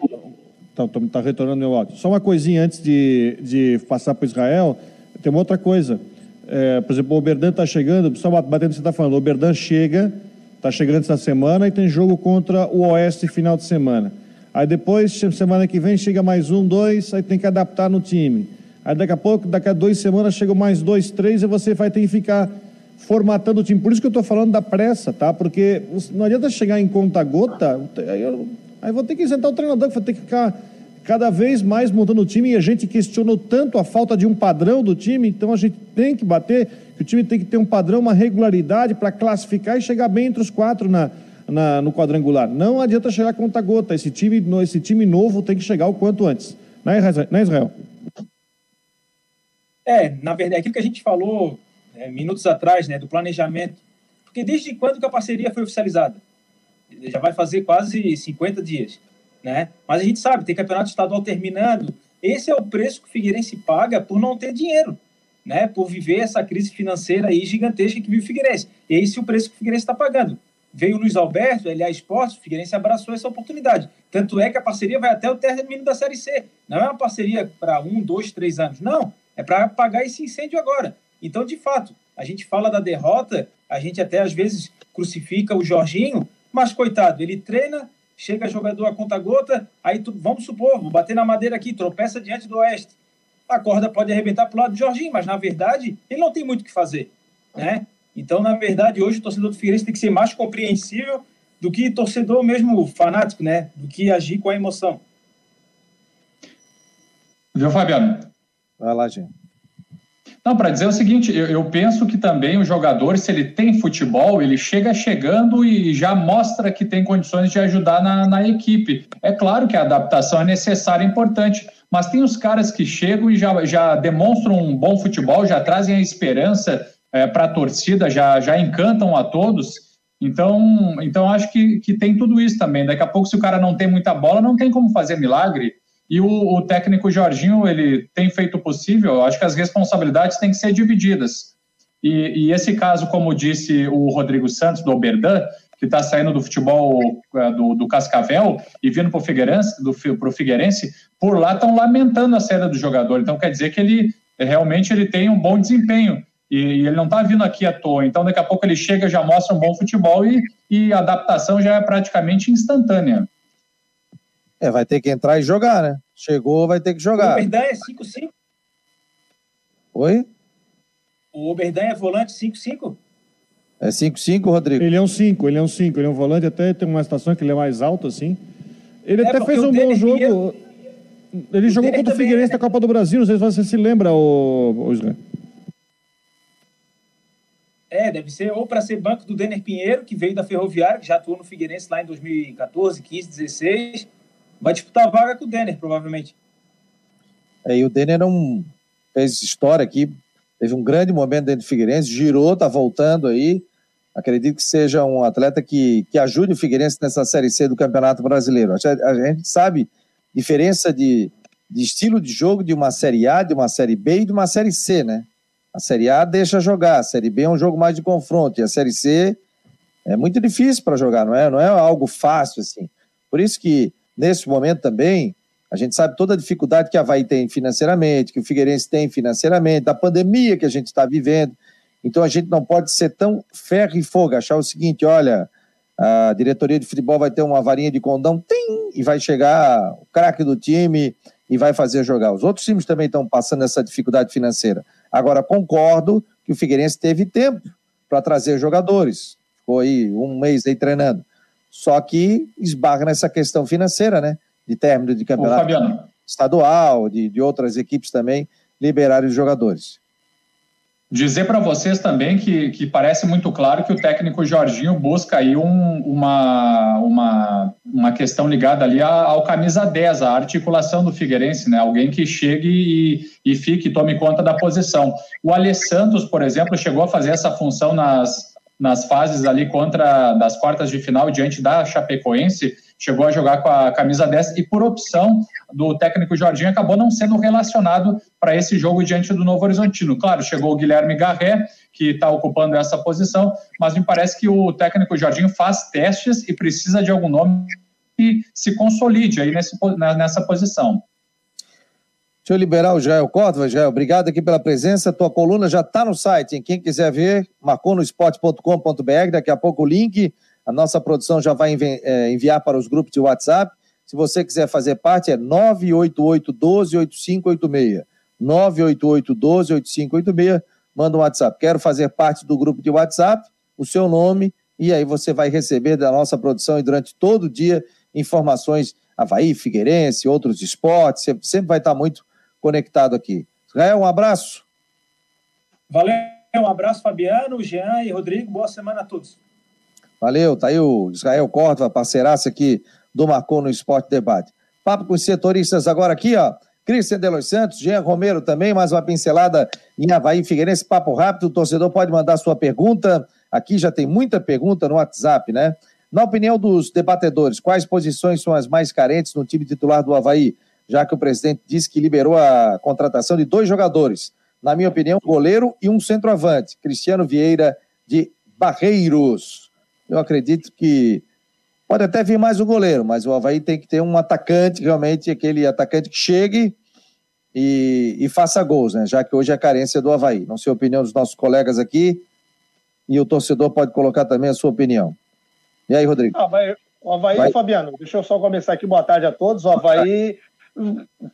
Então, tá retornando meu áudio. Só uma coisinha antes de, de passar para Israel, tem uma outra coisa. É, por exemplo, o Oberdan está chegando, só batendo o que você está falando, o Oberdan chega, está chegando essa semana e tem jogo contra o Oeste final de semana. Aí depois, semana que vem, chega mais um, dois, aí tem que adaptar no time. Aí daqui a pouco, daqui a duas semanas, chegam mais dois, três, e você vai ter que ficar formatando o time. Por isso que eu estou falando da pressa, tá? Porque não adianta chegar em conta-gota, aí eu, aí vou ter que sentar o treinador, vou ter que ficar cada vez mais montando o time, e a gente questionou tanto a falta de um padrão do time, então a gente tem que bater, que o time tem que ter um padrão, uma regularidade para classificar e chegar bem entre os quatro na, na, no quadrangular. Não adianta chegar conta-gota. Esse time, esse time novo tem que chegar o quanto antes. Né, né Israel? É, na verdade, aquilo que a gente falou é, minutos atrás, né, do planejamento. Porque desde quando que a parceria foi oficializada? Já vai fazer quase 50 dias, né? Mas a gente sabe, tem campeonato estadual terminando. Esse é o preço que o Figueirense paga por não ter dinheiro, né? Por viver essa crise financeira aí gigantesca que vive o Figueirense. Esse é o preço que o Figueirense está pagando veio o Luiz Alberto, ele é esporte, o Figueirense abraçou essa oportunidade. Tanto é que a parceria vai até o término da Série C. Não é uma parceria para um, dois, três anos. Não, é para apagar esse incêndio agora. Então, de fato, a gente fala da derrota, a gente até às vezes crucifica o Jorginho, mas coitado, ele treina, chega jogador a conta-gota, aí tu, vamos supor, vou bater na madeira aqui, tropeça diante do Oeste. A corda pode arrebentar para o lado do Jorginho, mas na verdade ele não tem muito o que fazer. Né? Então, na verdade, hoje o torcedor do Figueirense tem que ser mais compreensível do que torcedor mesmo fanático, né? Do que agir com a emoção. Viu, Fabiano? Vai lá, gente. Não, para dizer o seguinte, eu, eu, penso que também o jogador, se ele tem futebol, ele chega chegando e já mostra que tem condições de ajudar na, na equipe. É claro que a adaptação é necessária e importante, mas tem os caras que chegam e já, já demonstram um bom futebol, já trazem a esperança é, para a torcida, já, já encantam a todos. Então, então acho que, que tem tudo isso também. Daqui a pouco, se o cara não tem muita bola, não tem como fazer milagre. E o, o técnico Jorginho, ele tem feito o possível. Acho que as responsabilidades têm que ser divididas. E, e esse caso, como disse o Rodrigo Santos, do Oberdan, que está saindo do futebol é, do, do Cascavel e vindo para o Figueirense, do, Figueirense, por lá estão lamentando a saída do jogador. Então quer dizer que ele realmente ele tem um bom desempenho. E, e ele não está vindo aqui à toa. Então, daqui a pouco ele chega, já mostra um bom futebol e, e a adaptação já é praticamente instantânea. É, vai ter que entrar e jogar, né? Chegou, vai ter que jogar. O Oberdan é 5-5? Oi? O Oberdan é volante 5-5? É 5-5, Rodrigo? Ele é um 5, ele é um 5, ele é um volante, até tem uma situação que ele é mais alto, assim. Ele é, até fez um bom jogo. Ele o jogou contra o Figueirense é... na Copa do Brasil, não sei se você se lembra, o, o Israel. É, deve ser ou para ser banco do Denner Pinheiro, que veio da Ferroviária, que já atuou no Figueirense lá em 2014, 15, 16. Vai disputar a vaga com o Denner, provavelmente. É, e o Denner não fez história aqui, teve um grande momento dentro do Figueirense, girou, tá voltando aí. Acredito que seja um atleta que, que ajude o Figueirense nessa Série C do Campeonato Brasileiro. A, a gente sabe diferença de, de estilo de jogo de uma Série A, de uma Série B e de uma Série C, né? A Série A deixa jogar, a Série B é um jogo mais de confronto, e a Série C é muito difícil para jogar, não é? Não é algo fácil assim. Por isso que, nesse momento também, a gente sabe toda a dificuldade que a Havaí tem financeiramente, que o Figueirense tem financeiramente, da pandemia que a gente está vivendo. Então a gente não pode ser tão ferro e fogo, achar o seguinte: olha, a diretoria de futebol vai ter uma varinha de condão, tim, e vai chegar o craque do time e vai fazer jogar. Os outros times também estão passando essa dificuldade financeira. Agora, concordo que o Figueirense teve tempo para trazer jogadores. Ficou aí um mês aí treinando. Só que esbarra nessa questão financeira, né? De término de campeonato estadual, de, de outras equipes também liberarem os jogadores. Dizer para vocês também que, que parece muito claro que o técnico Jorginho busca aí um, uma, uma, uma questão ligada ali ao camisa 10, a articulação do Figueirense, né? Alguém que chegue e, e fique, tome conta da posição. O Alê Santos, por exemplo, chegou a fazer essa função nas, nas fases ali contra das quartas de final diante da Chapecoense, chegou a jogar com a camisa 10 e por opção do técnico Jorginho acabou não sendo relacionado para esse jogo diante do Novo Horizontino. Claro, chegou o Guilherme Garré, que está ocupando essa posição, mas me parece que o técnico Jorginho faz testes e precisa de algum nome que se consolide aí nesse, nessa posição. Deixa eu liberar o Jael Córdova. Jael, obrigado aqui pela presença. Tua coluna já está no site, hein? Quem quiser ver, marconosport.com.br. Daqui a pouco o link. A nossa produção já vai é, enviar para os grupos de WhatsApp. Se você quiser fazer parte, é 988 12 8586. 988 12 8586. Manda um WhatsApp. Quero fazer parte do grupo de WhatsApp, o seu nome, e aí você vai receber da nossa produção e durante todo o dia informações Havaí, Figueirense, outros esportes. Sempre vai estar muito conectado aqui. Israel, um abraço. Valeu, um abraço, Fabiano, Jean e Rodrigo. Boa semana a todos. Valeu, tá aí o Israel Córdova, parceiraça aqui do Marcou no Esporte Debate. Papo com os setoristas agora aqui, ó. Cristian de Los Santos, Jean Romero também, mais uma pincelada em Havaí Figueirense, papo rápido, o torcedor pode mandar sua pergunta, aqui já tem muita pergunta no WhatsApp, né? Na opinião dos debatedores, quais posições são as mais carentes no time titular do Havaí? Já que o presidente disse que liberou a contratação de dois jogadores. Na minha opinião, um goleiro e um centroavante, Cristiano Vieira de Barreiros. Eu acredito que pode até vir mais um goleiro, mas o Havaí tem que ter um atacante, realmente, aquele atacante que chegue e, e faça gols, né? Já que hoje é a carência do Havaí. Não sei a opinião dos nossos colegas aqui e o torcedor pode colocar também a sua opinião. E aí, Rodrigo? Ah, vai, o Havaí, vai. Fabiano, deixa eu só começar aqui. Boa tarde a todos. O Havaí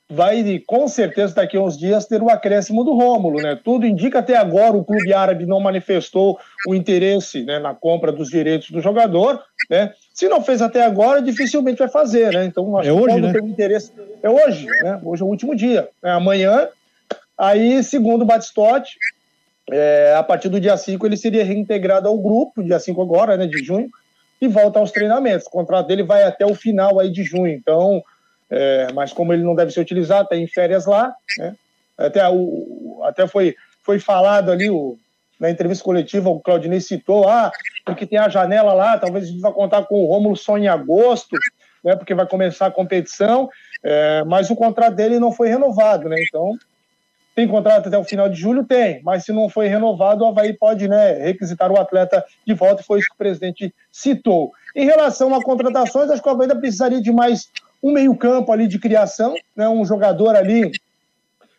vai com certeza daqui a uns dias ter o acréscimo do Rômulo, né? Tudo indica até agora o clube árabe não manifestou o interesse né, na compra dos direitos do jogador, né? Se não fez até agora, dificilmente vai fazer, né? Então acho é que hoje, né? tem interesse é hoje, né? Hoje é o último dia, é amanhã. Aí, segundo o Batistotti, é, a partir do dia 5 ele seria reintegrado ao grupo, dia 5 agora, né, de junho, e volta aos treinamentos. O contrato dele vai até o final aí de junho. Então, é, mas como ele não deve ser utilizado, está em férias lá, né? até, o, até foi, foi falado ali o, na entrevista coletiva, o Claudinei citou, ah, porque tem a janela lá, talvez a gente vá contar com o Rômulo só em agosto, né, porque vai começar a competição, é, mas o contrato dele não foi renovado, né, então tem contrato até o final de julho? Tem, mas se não foi renovado, o Havaí pode né, requisitar o atleta de volta, foi isso que o presidente citou. Em relação a contratações, acho que o Havaí ainda precisaria de mais um meio-campo ali de criação, né, um jogador ali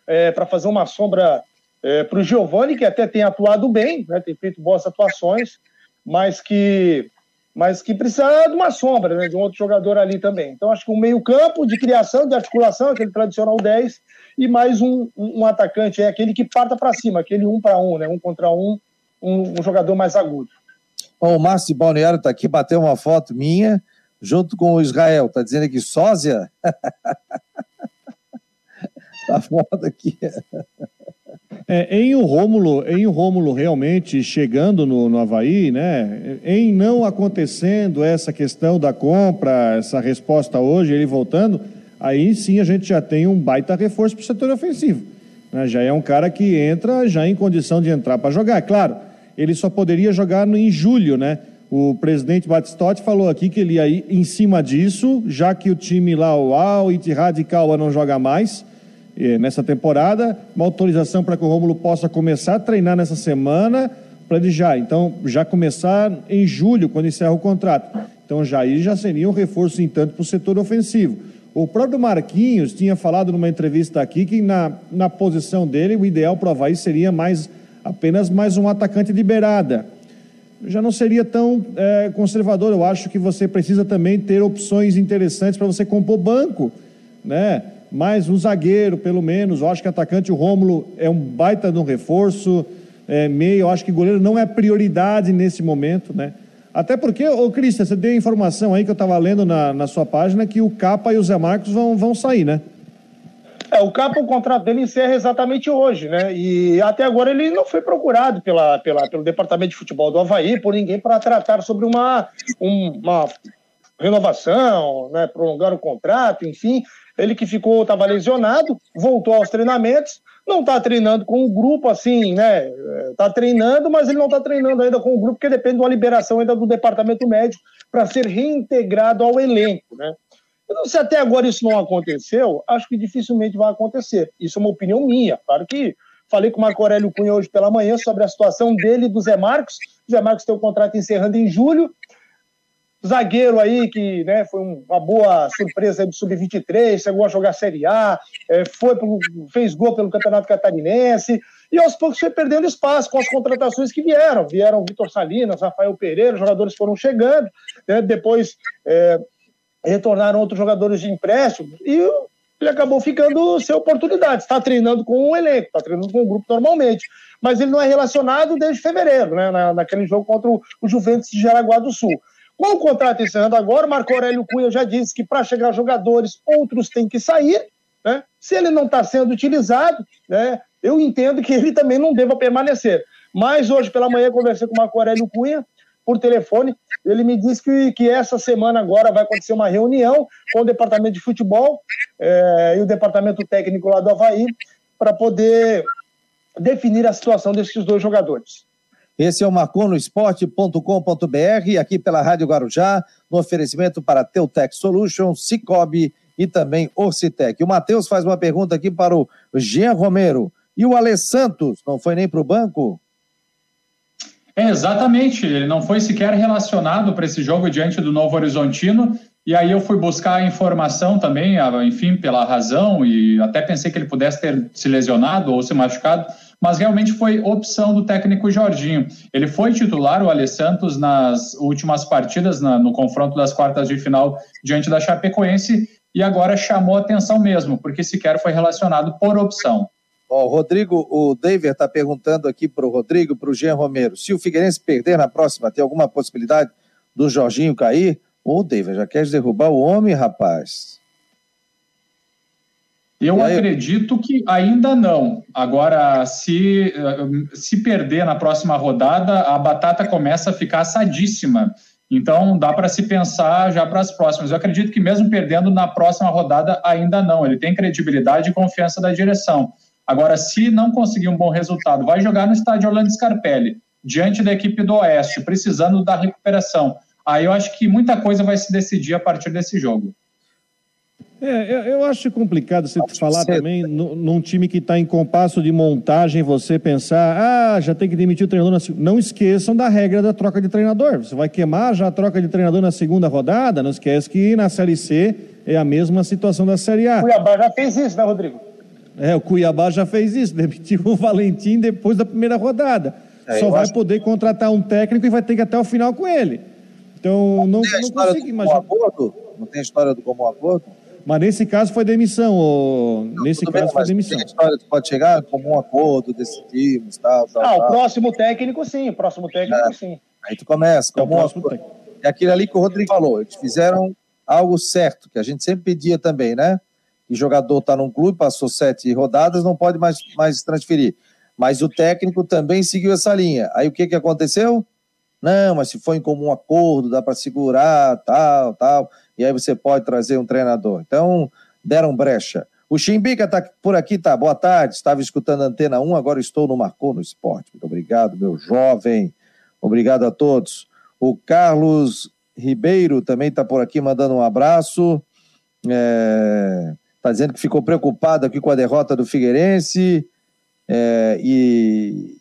é, para fazer uma sombra é, para o Giovani, que até tem atuado bem, né, tem feito boas atuações, mas que, mas que precisa de uma sombra, né, de um outro jogador ali também. Então, acho que um meio-campo de criação, de articulação, aquele tradicional 10, e mais um, um, atacante, é aquele que parta para cima, aquele um para um, né, um contra um, um, um jogador mais agudo. Bom, o Márcio Balneário está aqui, bateu uma foto minha junto com o Israel. Tá dizendo aqui sósia? tá foda aqui. É, em o Rômulo, em o Rômulo realmente chegando no, no Havaí, né? Em não acontecendo essa questão da compra, essa resposta hoje, ele voltando, aí sim a gente já tem um baita reforço para o setor ofensivo. Né? Já é um cara que entra já em condição de entrar para jogar. Claro, ele só poderia jogar no, em julho, né? O presidente Batistotti falou aqui que ele ir em cima disso, já que o time lá, o Al, Calma não joga mais eh, nessa temporada, uma autorização para que o Rômulo possa começar a treinar nessa semana, para ele já, então, já começar em julho, quando encerra o contrato. Então, já aí já seria um reforço, em tanto, para o setor ofensivo. O próprio Marquinhos tinha falado numa entrevista aqui que na, na posição dele, o ideal para o Havaí seria mais, apenas mais um atacante de beirada já não seria tão é, conservador. Eu acho que você precisa também ter opções interessantes para você compor banco, né? Mais um zagueiro, pelo menos. Eu acho que atacante, o Rômulo é um baita de um reforço. É, meio, eu acho que goleiro não é prioridade nesse momento, né? Até porque, ô Cristian, você deu informação aí que eu estava lendo na, na sua página que o Capa e o Zé Marcos vão, vão sair, né? É, o capa, o contrato dele encerra exatamente hoje, né? E até agora ele não foi procurado pela, pela, pelo departamento de futebol do Havaí por ninguém para tratar sobre uma, uma renovação, né? prolongar o contrato, enfim. Ele que ficou, estava lesionado, voltou aos treinamentos, não está treinando com o grupo assim, né? Está treinando, mas ele não está treinando ainda com o grupo, porque depende de uma liberação ainda do departamento médico para ser reintegrado ao elenco, né? Então, se até agora isso não aconteceu, acho que dificilmente vai acontecer. Isso é uma opinião minha. Claro que falei com o Marco Aurélio Cunha hoje pela manhã sobre a situação dele e do Zé Marcos. O Zé Marcos tem o contrato encerrando em julho zagueiro aí que né, foi uma boa surpresa do Sub-23, chegou a jogar Série A, é, foi pro, fez gol pelo Campeonato Catarinense, e aos poucos foi perdendo espaço com as contratações que vieram. Vieram Vitor Salinas, Rafael Pereira, os jogadores foram chegando, né, depois é, retornaram outros jogadores de empréstimo, e ele acabou ficando sem oportunidade. Está treinando com o elenco, está treinando com o grupo normalmente. Mas ele não é relacionado desde fevereiro, né, na, naquele jogo contra o, o Juventus de Jaraguá do Sul. Com o contrato encerrando agora, Marco Aurélio Cunha já disse que para chegar jogadores, outros têm que sair. Né? Se ele não está sendo utilizado, né, eu entendo que ele também não deva permanecer. Mas hoje pela manhã conversei com o Marco Aurélio Cunha por telefone. Ele me disse que, que essa semana agora vai acontecer uma reunião com o departamento de futebol é, e o departamento técnico lá do Havaí para poder definir a situação desses dois jogadores. Esse é o marconosport.com.br, aqui pela Rádio Guarujá, no oferecimento para Teutec Solutions, Cicobi e também Orcitec. O Matheus faz uma pergunta aqui para o Jean Romero. E o Alê Santos não foi nem para o banco? É, exatamente, ele não foi sequer relacionado para esse jogo diante do Novo Horizontino. E aí eu fui buscar a informação também, enfim, pela razão, e até pensei que ele pudesse ter se lesionado ou se machucado mas realmente foi opção do técnico Jorginho. Ele foi titular, o Ale Santos, nas últimas partidas, na, no confronto das quartas de final diante da Chapecoense, e agora chamou atenção mesmo, porque sequer foi relacionado por opção. Ó, oh, Rodrigo, o David está perguntando aqui para o Rodrigo, para o Jean Romero, se o Figueirense perder na próxima, tem alguma possibilidade do Jorginho cair? Ô, oh, David, já queres derrubar o homem, rapaz? Eu acredito que ainda não. Agora, se, se perder na próxima rodada, a batata começa a ficar assadíssima. Então, dá para se pensar já para as próximas. Eu acredito que, mesmo perdendo na próxima rodada, ainda não. Ele tem credibilidade e confiança da direção. Agora, se não conseguir um bom resultado, vai jogar no estádio Orlando Scarpelli, diante da equipe do Oeste, precisando da recuperação. Aí eu acho que muita coisa vai se decidir a partir desse jogo. É, eu, eu acho complicado você falar também no, num time que está em compasso de montagem, você pensar, ah, já tem que demitir o treinador. Na... Não esqueçam da regra da troca de treinador. Você vai queimar já a troca de treinador na segunda rodada, não esquece que na Série C é a mesma situação da Série A. O Cuiabá já fez isso, né, Rodrigo? É, o Cuiabá já fez isso, demitiu o Valentim depois da primeira rodada. É, Só vai acho... poder contratar um técnico e vai ter que ir até o final com ele. Então, não, não, não consigo imaginar. Não tem história do como acordo? Mas nesse caso foi demissão. Ou... Não, nesse caso bem, foi demissão. Tem história que pode chegar como um acordo, decidimos, tal, tal. Ah, o próximo técnico sim, o próximo técnico é. sim. Aí tu começa, como é um acordo. É aquilo ali que o Rodrigo falou, eles fizeram algo certo, que a gente sempre pedia também, né? Que jogador está num clube, passou sete rodadas, não pode mais, mais transferir. Mas o técnico também seguiu essa linha. Aí o que, que aconteceu? Não, mas se for em comum acordo, dá para segurar, tal, tal e aí você pode trazer um treinador. Então, deram brecha. O Chimbica está por aqui, tá? Boa tarde. Estava escutando a Antena 1, agora estou no Marcou no Esporte. Muito obrigado, meu jovem. Obrigado a todos. O Carlos Ribeiro também está por aqui mandando um abraço. Está dizendo que ficou preocupado aqui com a derrota do Figueirense. É... E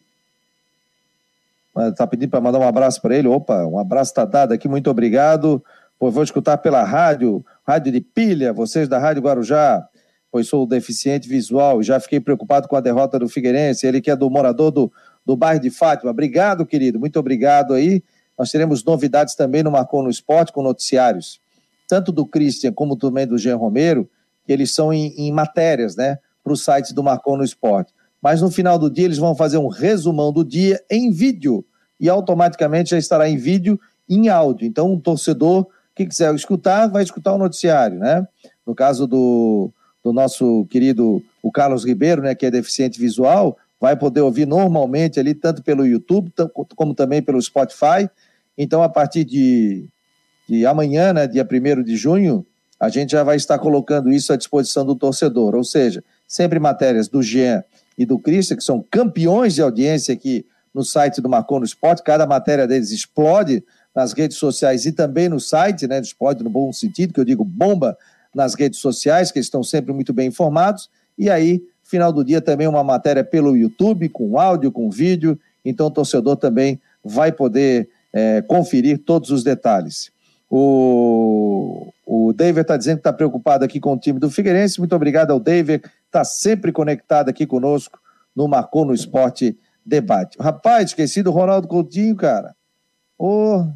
está pedindo para mandar um abraço para ele. Opa, um abraço está dado aqui, muito obrigado pois vou escutar pela rádio, rádio de pilha, vocês da Rádio Guarujá, pois sou deficiente visual e já fiquei preocupado com a derrota do Figueirense, ele que é do morador do, do bairro de Fátima. Obrigado, querido, muito obrigado aí. Nós teremos novidades também no Marcou no Esporte com noticiários, tanto do Christian como também do Jean Romero, que eles são em, em matérias, né, para o site do Marcou no Esporte. Mas no final do dia eles vão fazer um resumão do dia em vídeo e automaticamente já estará em vídeo e em áudio. Então, um torcedor quem quiser escutar, vai escutar o noticiário, né? No caso do, do nosso querido o Carlos Ribeiro, né, que é deficiente visual, vai poder ouvir normalmente ali, tanto pelo YouTube como também pelo Spotify. Então, a partir de, de amanhã, né, dia 1 de junho, a gente já vai estar colocando isso à disposição do torcedor. Ou seja, sempre matérias do Jean e do Christian, que são campeões de audiência aqui no site do Marcou Esporte. Cada matéria deles explode nas redes sociais e também no site, né? Explode no bom sentido, que eu digo bomba nas redes sociais, que eles estão sempre muito bem informados. E aí, final do dia, também uma matéria pelo YouTube, com áudio, com vídeo. Então, o torcedor também vai poder é, conferir todos os detalhes. O David está dizendo que está preocupado aqui com o time do Figueirense. Muito obrigado ao David, está sempre conectado aqui conosco no Marcou no Esporte Debate. Rapaz, esqueci do Ronaldo Coutinho, cara. Ô, oh,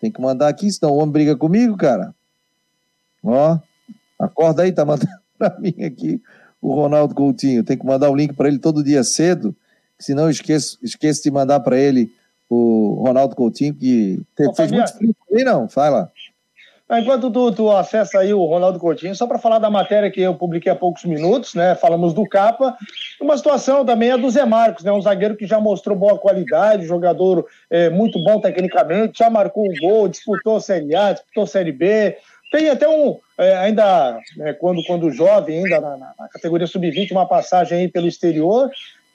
tem que mandar aqui, senão o homem briga comigo, cara. Ó, acorda aí, tá mandando para mim aqui o Ronaldo Coutinho. Tem que mandar o link para ele todo dia cedo, senão eu esqueço, esqueço de mandar para ele o Ronaldo Coutinho, que Ô, fez muito frio aí, não? Fala. Enquanto tu, tu acessa aí o Ronaldo Coutinho, só para falar da matéria que eu publiquei há poucos minutos, né? Falamos do Capa. Uma situação também é do Zé Marcos, né? Um zagueiro que já mostrou boa qualidade, jogador é, muito bom tecnicamente, já marcou um gol, disputou Série A, disputou Série B, tem até um, é, ainda é, quando, quando jovem, ainda na, na categoria sub-20, uma passagem aí pelo exterior,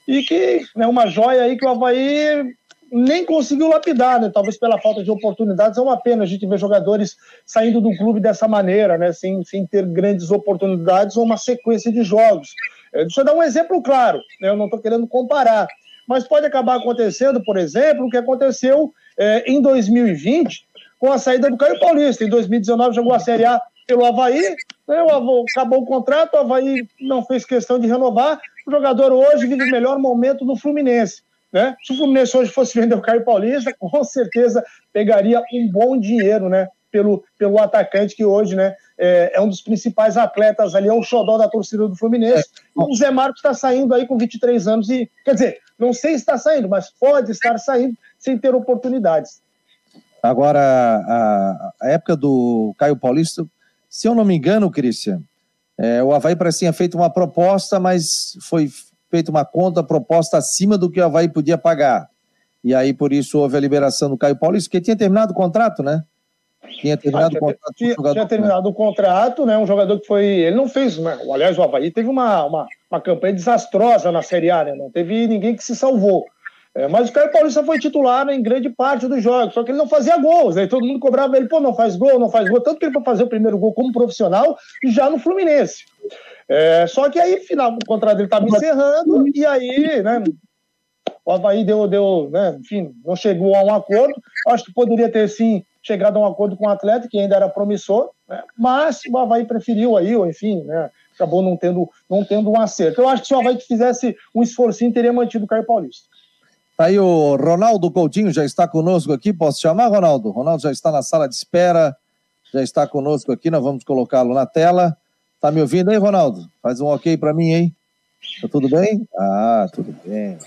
e que é né, uma joia aí que o Havaí nem conseguiu lapidar, né? Talvez pela falta de oportunidades. É uma pena a gente ver jogadores saindo do clube dessa maneira, né? Sem, sem ter grandes oportunidades ou uma sequência de jogos. É, deixa eu dar um exemplo claro, né? eu não estou querendo comparar, mas pode acabar acontecendo, por exemplo, o que aconteceu é, em 2020 com a saída do Caio Paulista. Em 2019 jogou a Série A pelo Havaí, né, acabou o contrato, o Havaí não fez questão de renovar. O jogador hoje vive o melhor momento no Fluminense. Né? Se o Fluminense hoje fosse vender o Caio Paulista, com certeza pegaria um bom dinheiro né, pelo, pelo atacante que hoje né, é, é um dos principais atletas ali, é o xodó da torcida do Fluminense. É. O Zé Marcos está saindo aí com 23 anos e, quer dizer, não sei se está saindo, mas pode estar saindo sem ter oportunidades. Agora, a, a, época do Caio Paulista, se eu não me engano, Cristian, é, o Havaí parecia feito uma proposta, mas foi feita uma conta proposta acima do que o Havaí podia pagar. E aí, por isso, houve a liberação do Caio Paulista, que tinha terminado o contrato, né? Tinha terminado ah, tinha, o contrato. Tinha, jogador, tinha terminado né? o contrato, né? Um jogador que foi. Ele não fez. Né? Aliás, o Havaí teve uma, uma, uma campanha desastrosa na Série A, né? Não teve ninguém que se salvou. É, mas o Caio Paulista foi titular em grande parte dos jogos, só que ele não fazia gols. Aí todo mundo cobrava ele, pô, não faz gol, não faz gol. Tanto que ele foi fazer o primeiro gol como profissional e já no Fluminense. É, só que aí, final, o contrato dele estava encerrando, e aí, né, o Havaí deu, deu né, enfim, não chegou a um acordo. Acho que poderia ter, sim, chegado a um acordo com o atleta, que ainda era promissor, né, mas o Havaí preferiu aí, ou enfim, né, acabou não tendo, não tendo um acerto. Eu acho que se o Havaí fizesse um esforcinho, teria mantido o Caio Paulista. Tá aí o Ronaldo Coutinho já está conosco aqui. Posso chamar, Ronaldo? Ronaldo já está na sala de espera, já está conosco aqui. Nós vamos colocá-lo na tela. Tá me ouvindo aí, Ronaldo? Faz um ok para mim, hein? Tá tudo bem? Ah, tudo bem.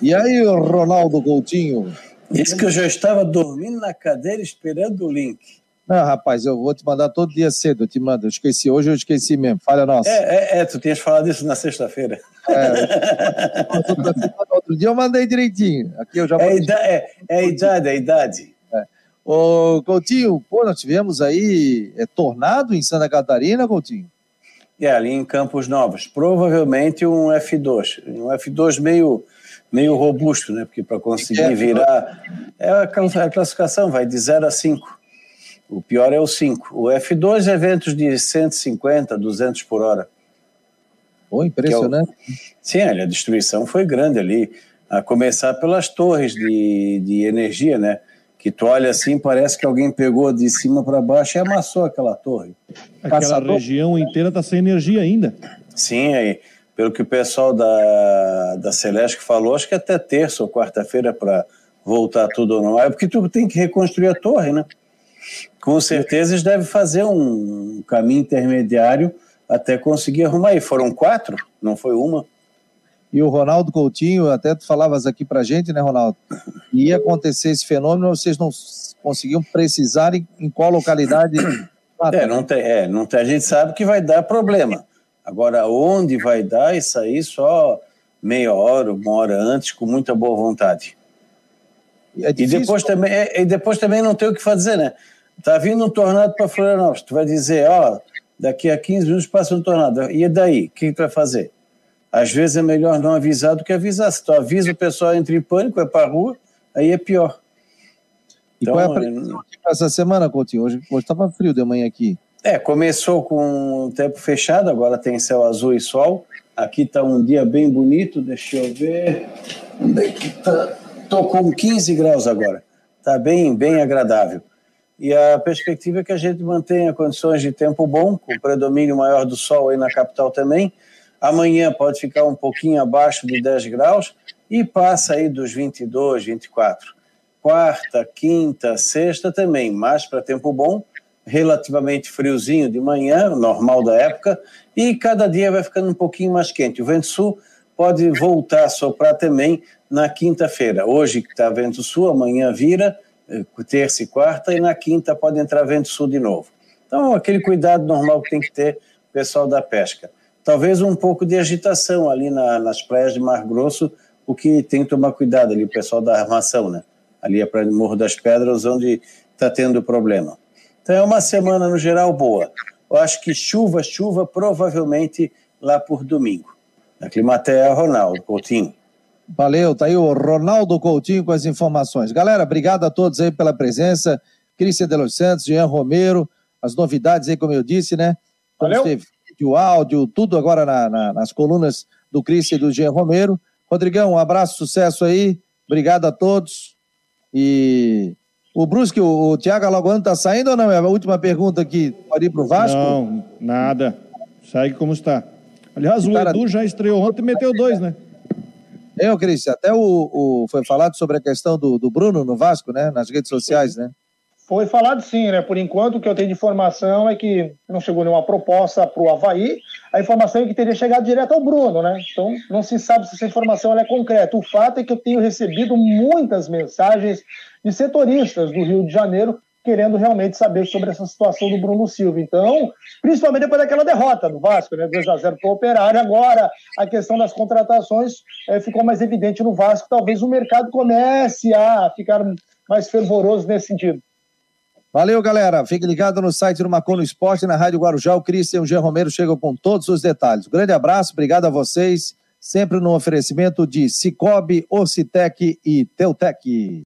E aí, Ronaldo Coutinho? Isso que eu já estava dormindo na cadeira esperando o link. Não, rapaz, eu vou te mandar todo dia cedo, eu te mando. Eu esqueci hoje, eu esqueci mesmo. Falha nossa. É, é, é tu tinhas falado isso na sexta-feira. É, outro dia eu mandei direitinho. Aqui eu já é, é, é a idade, é a idade. É. Ô, Coutinho, pô, nós tivemos aí é, tornado em Santa Catarina, Coutinho? É, ali em Campos Novos. Provavelmente um F2. Um F2 meio, meio robusto, né? Porque para conseguir é, virar. É a classificação, vai de 0 a 5. O pior é o 5. O F2 é eventos de 150, 200 por hora. Pô, impressionante. É o... Sim, a destruição foi grande ali. A começar pelas torres de, de energia, né? Que tu olha assim, parece que alguém pegou de cima para baixo e amassou aquela torre. Aquela Caçador... região inteira está sem energia ainda. Sim, aí, pelo que o pessoal da, da Celeste falou, acho que até terça ou quarta-feira para voltar tudo ao normal. É porque tu tem que reconstruir a torre, né? Com certeza eles devem fazer um caminho intermediário até conseguir arrumar. E foram quatro, não foi uma. E o Ronaldo Coutinho, até tu falavas aqui pra gente, né, Ronaldo? Ia acontecer esse fenômeno, vocês não conseguiam precisar em, em qual localidade. é, não tem, é, não tem, a gente sabe que vai dar problema. Agora, onde vai dar isso aí, só meia hora, uma hora antes, com muita boa vontade. É e, depois também, é, e depois também não tem o que fazer, né? Tá vindo um tornado para Florianópolis, tu vai dizer, ó, daqui a 15 minutos passa um tornado. E daí? O que tu vai fazer? Às vezes é melhor não avisar do que avisar. Se tu avisa o pessoal entra em pânico, é para a rua, aí é pior. E então, qual é a então, previsão aqui para essa semana, Coutinho? Hoje estava frio de manhã aqui. É, começou com o tempo fechado, agora tem céu azul e sol. Aqui está um dia bem bonito, deixa eu ver. Onde é que está? Estou com 15 graus agora. Está bem, bem agradável. E a perspectiva é que a gente mantenha condições de tempo bom, com predomínio maior do sol aí na capital também. Amanhã pode ficar um pouquinho abaixo de 10 graus e passa aí dos 22, 24. Quarta, quinta, sexta também, mais para tempo bom, relativamente friozinho de manhã, normal da época, e cada dia vai ficando um pouquinho mais quente. O vento sul pode voltar a soprar também na quinta-feira. Hoje está vento sul, amanhã vira, eh, terça e quarta, e na quinta pode entrar vento sul de novo. Então, aquele cuidado normal que tem que ter o pessoal da pesca. Talvez um pouco de agitação ali na, nas praias de Mar Grosso, o que tem que tomar cuidado ali, o pessoal da armação, né? Ali é para Morro das Pedras, onde está tendo problema. Então, é uma semana, no geral, boa. Eu acho que chuva, chuva, provavelmente lá por domingo. Na Climatea, Ronaldo Coutinho. Valeu, tá aí o Ronaldo Coutinho com as informações. Galera, obrigado a todos aí pela presença. Cristian de los Santos, Jean Romero, as novidades aí, como eu disse, né? Valeu. Vídeo, áudio, tudo agora na, na, nas colunas do Cristian e do Jean Romero. Rodrigão, um abraço, sucesso aí. Obrigado a todos. E o Brusque, o, o Thiago Alagoano tá saindo ou não? É a última pergunta aqui. Pode ir pro Vasco? Não, nada. Segue como está. Aliás, o, Edu já estreou ontem e meteu dois, né? Eu, Cris, até o, o, foi falado sobre a questão do, do Bruno no Vasco, né? Nas redes sociais, né? Foi falado sim, né? Por enquanto, o que eu tenho de informação é que não chegou nenhuma proposta para o Havaí. A informação é que teria chegado direto ao Bruno, né? Então, não se sabe se essa informação é concreta. O fato é que eu tenho recebido muitas mensagens de setoristas do Rio de Janeiro querendo realmente saber sobre essa situação do Bruno Silva. Então, principalmente depois daquela derrota do Vasco, né? 2 a 0 para o Operário. Agora, a questão das contratações é, ficou mais evidente no Vasco. Talvez o mercado comece a ficar mais fervoroso nesse sentido. Valeu, galera. Fique ligado no site do Macono Esporte, na Rádio Guarujá. O Cristian Jean Romero chegam com todos os detalhes. Grande abraço, obrigado a vocês. Sempre no oferecimento de Cicobi, Ocitec e Teutec.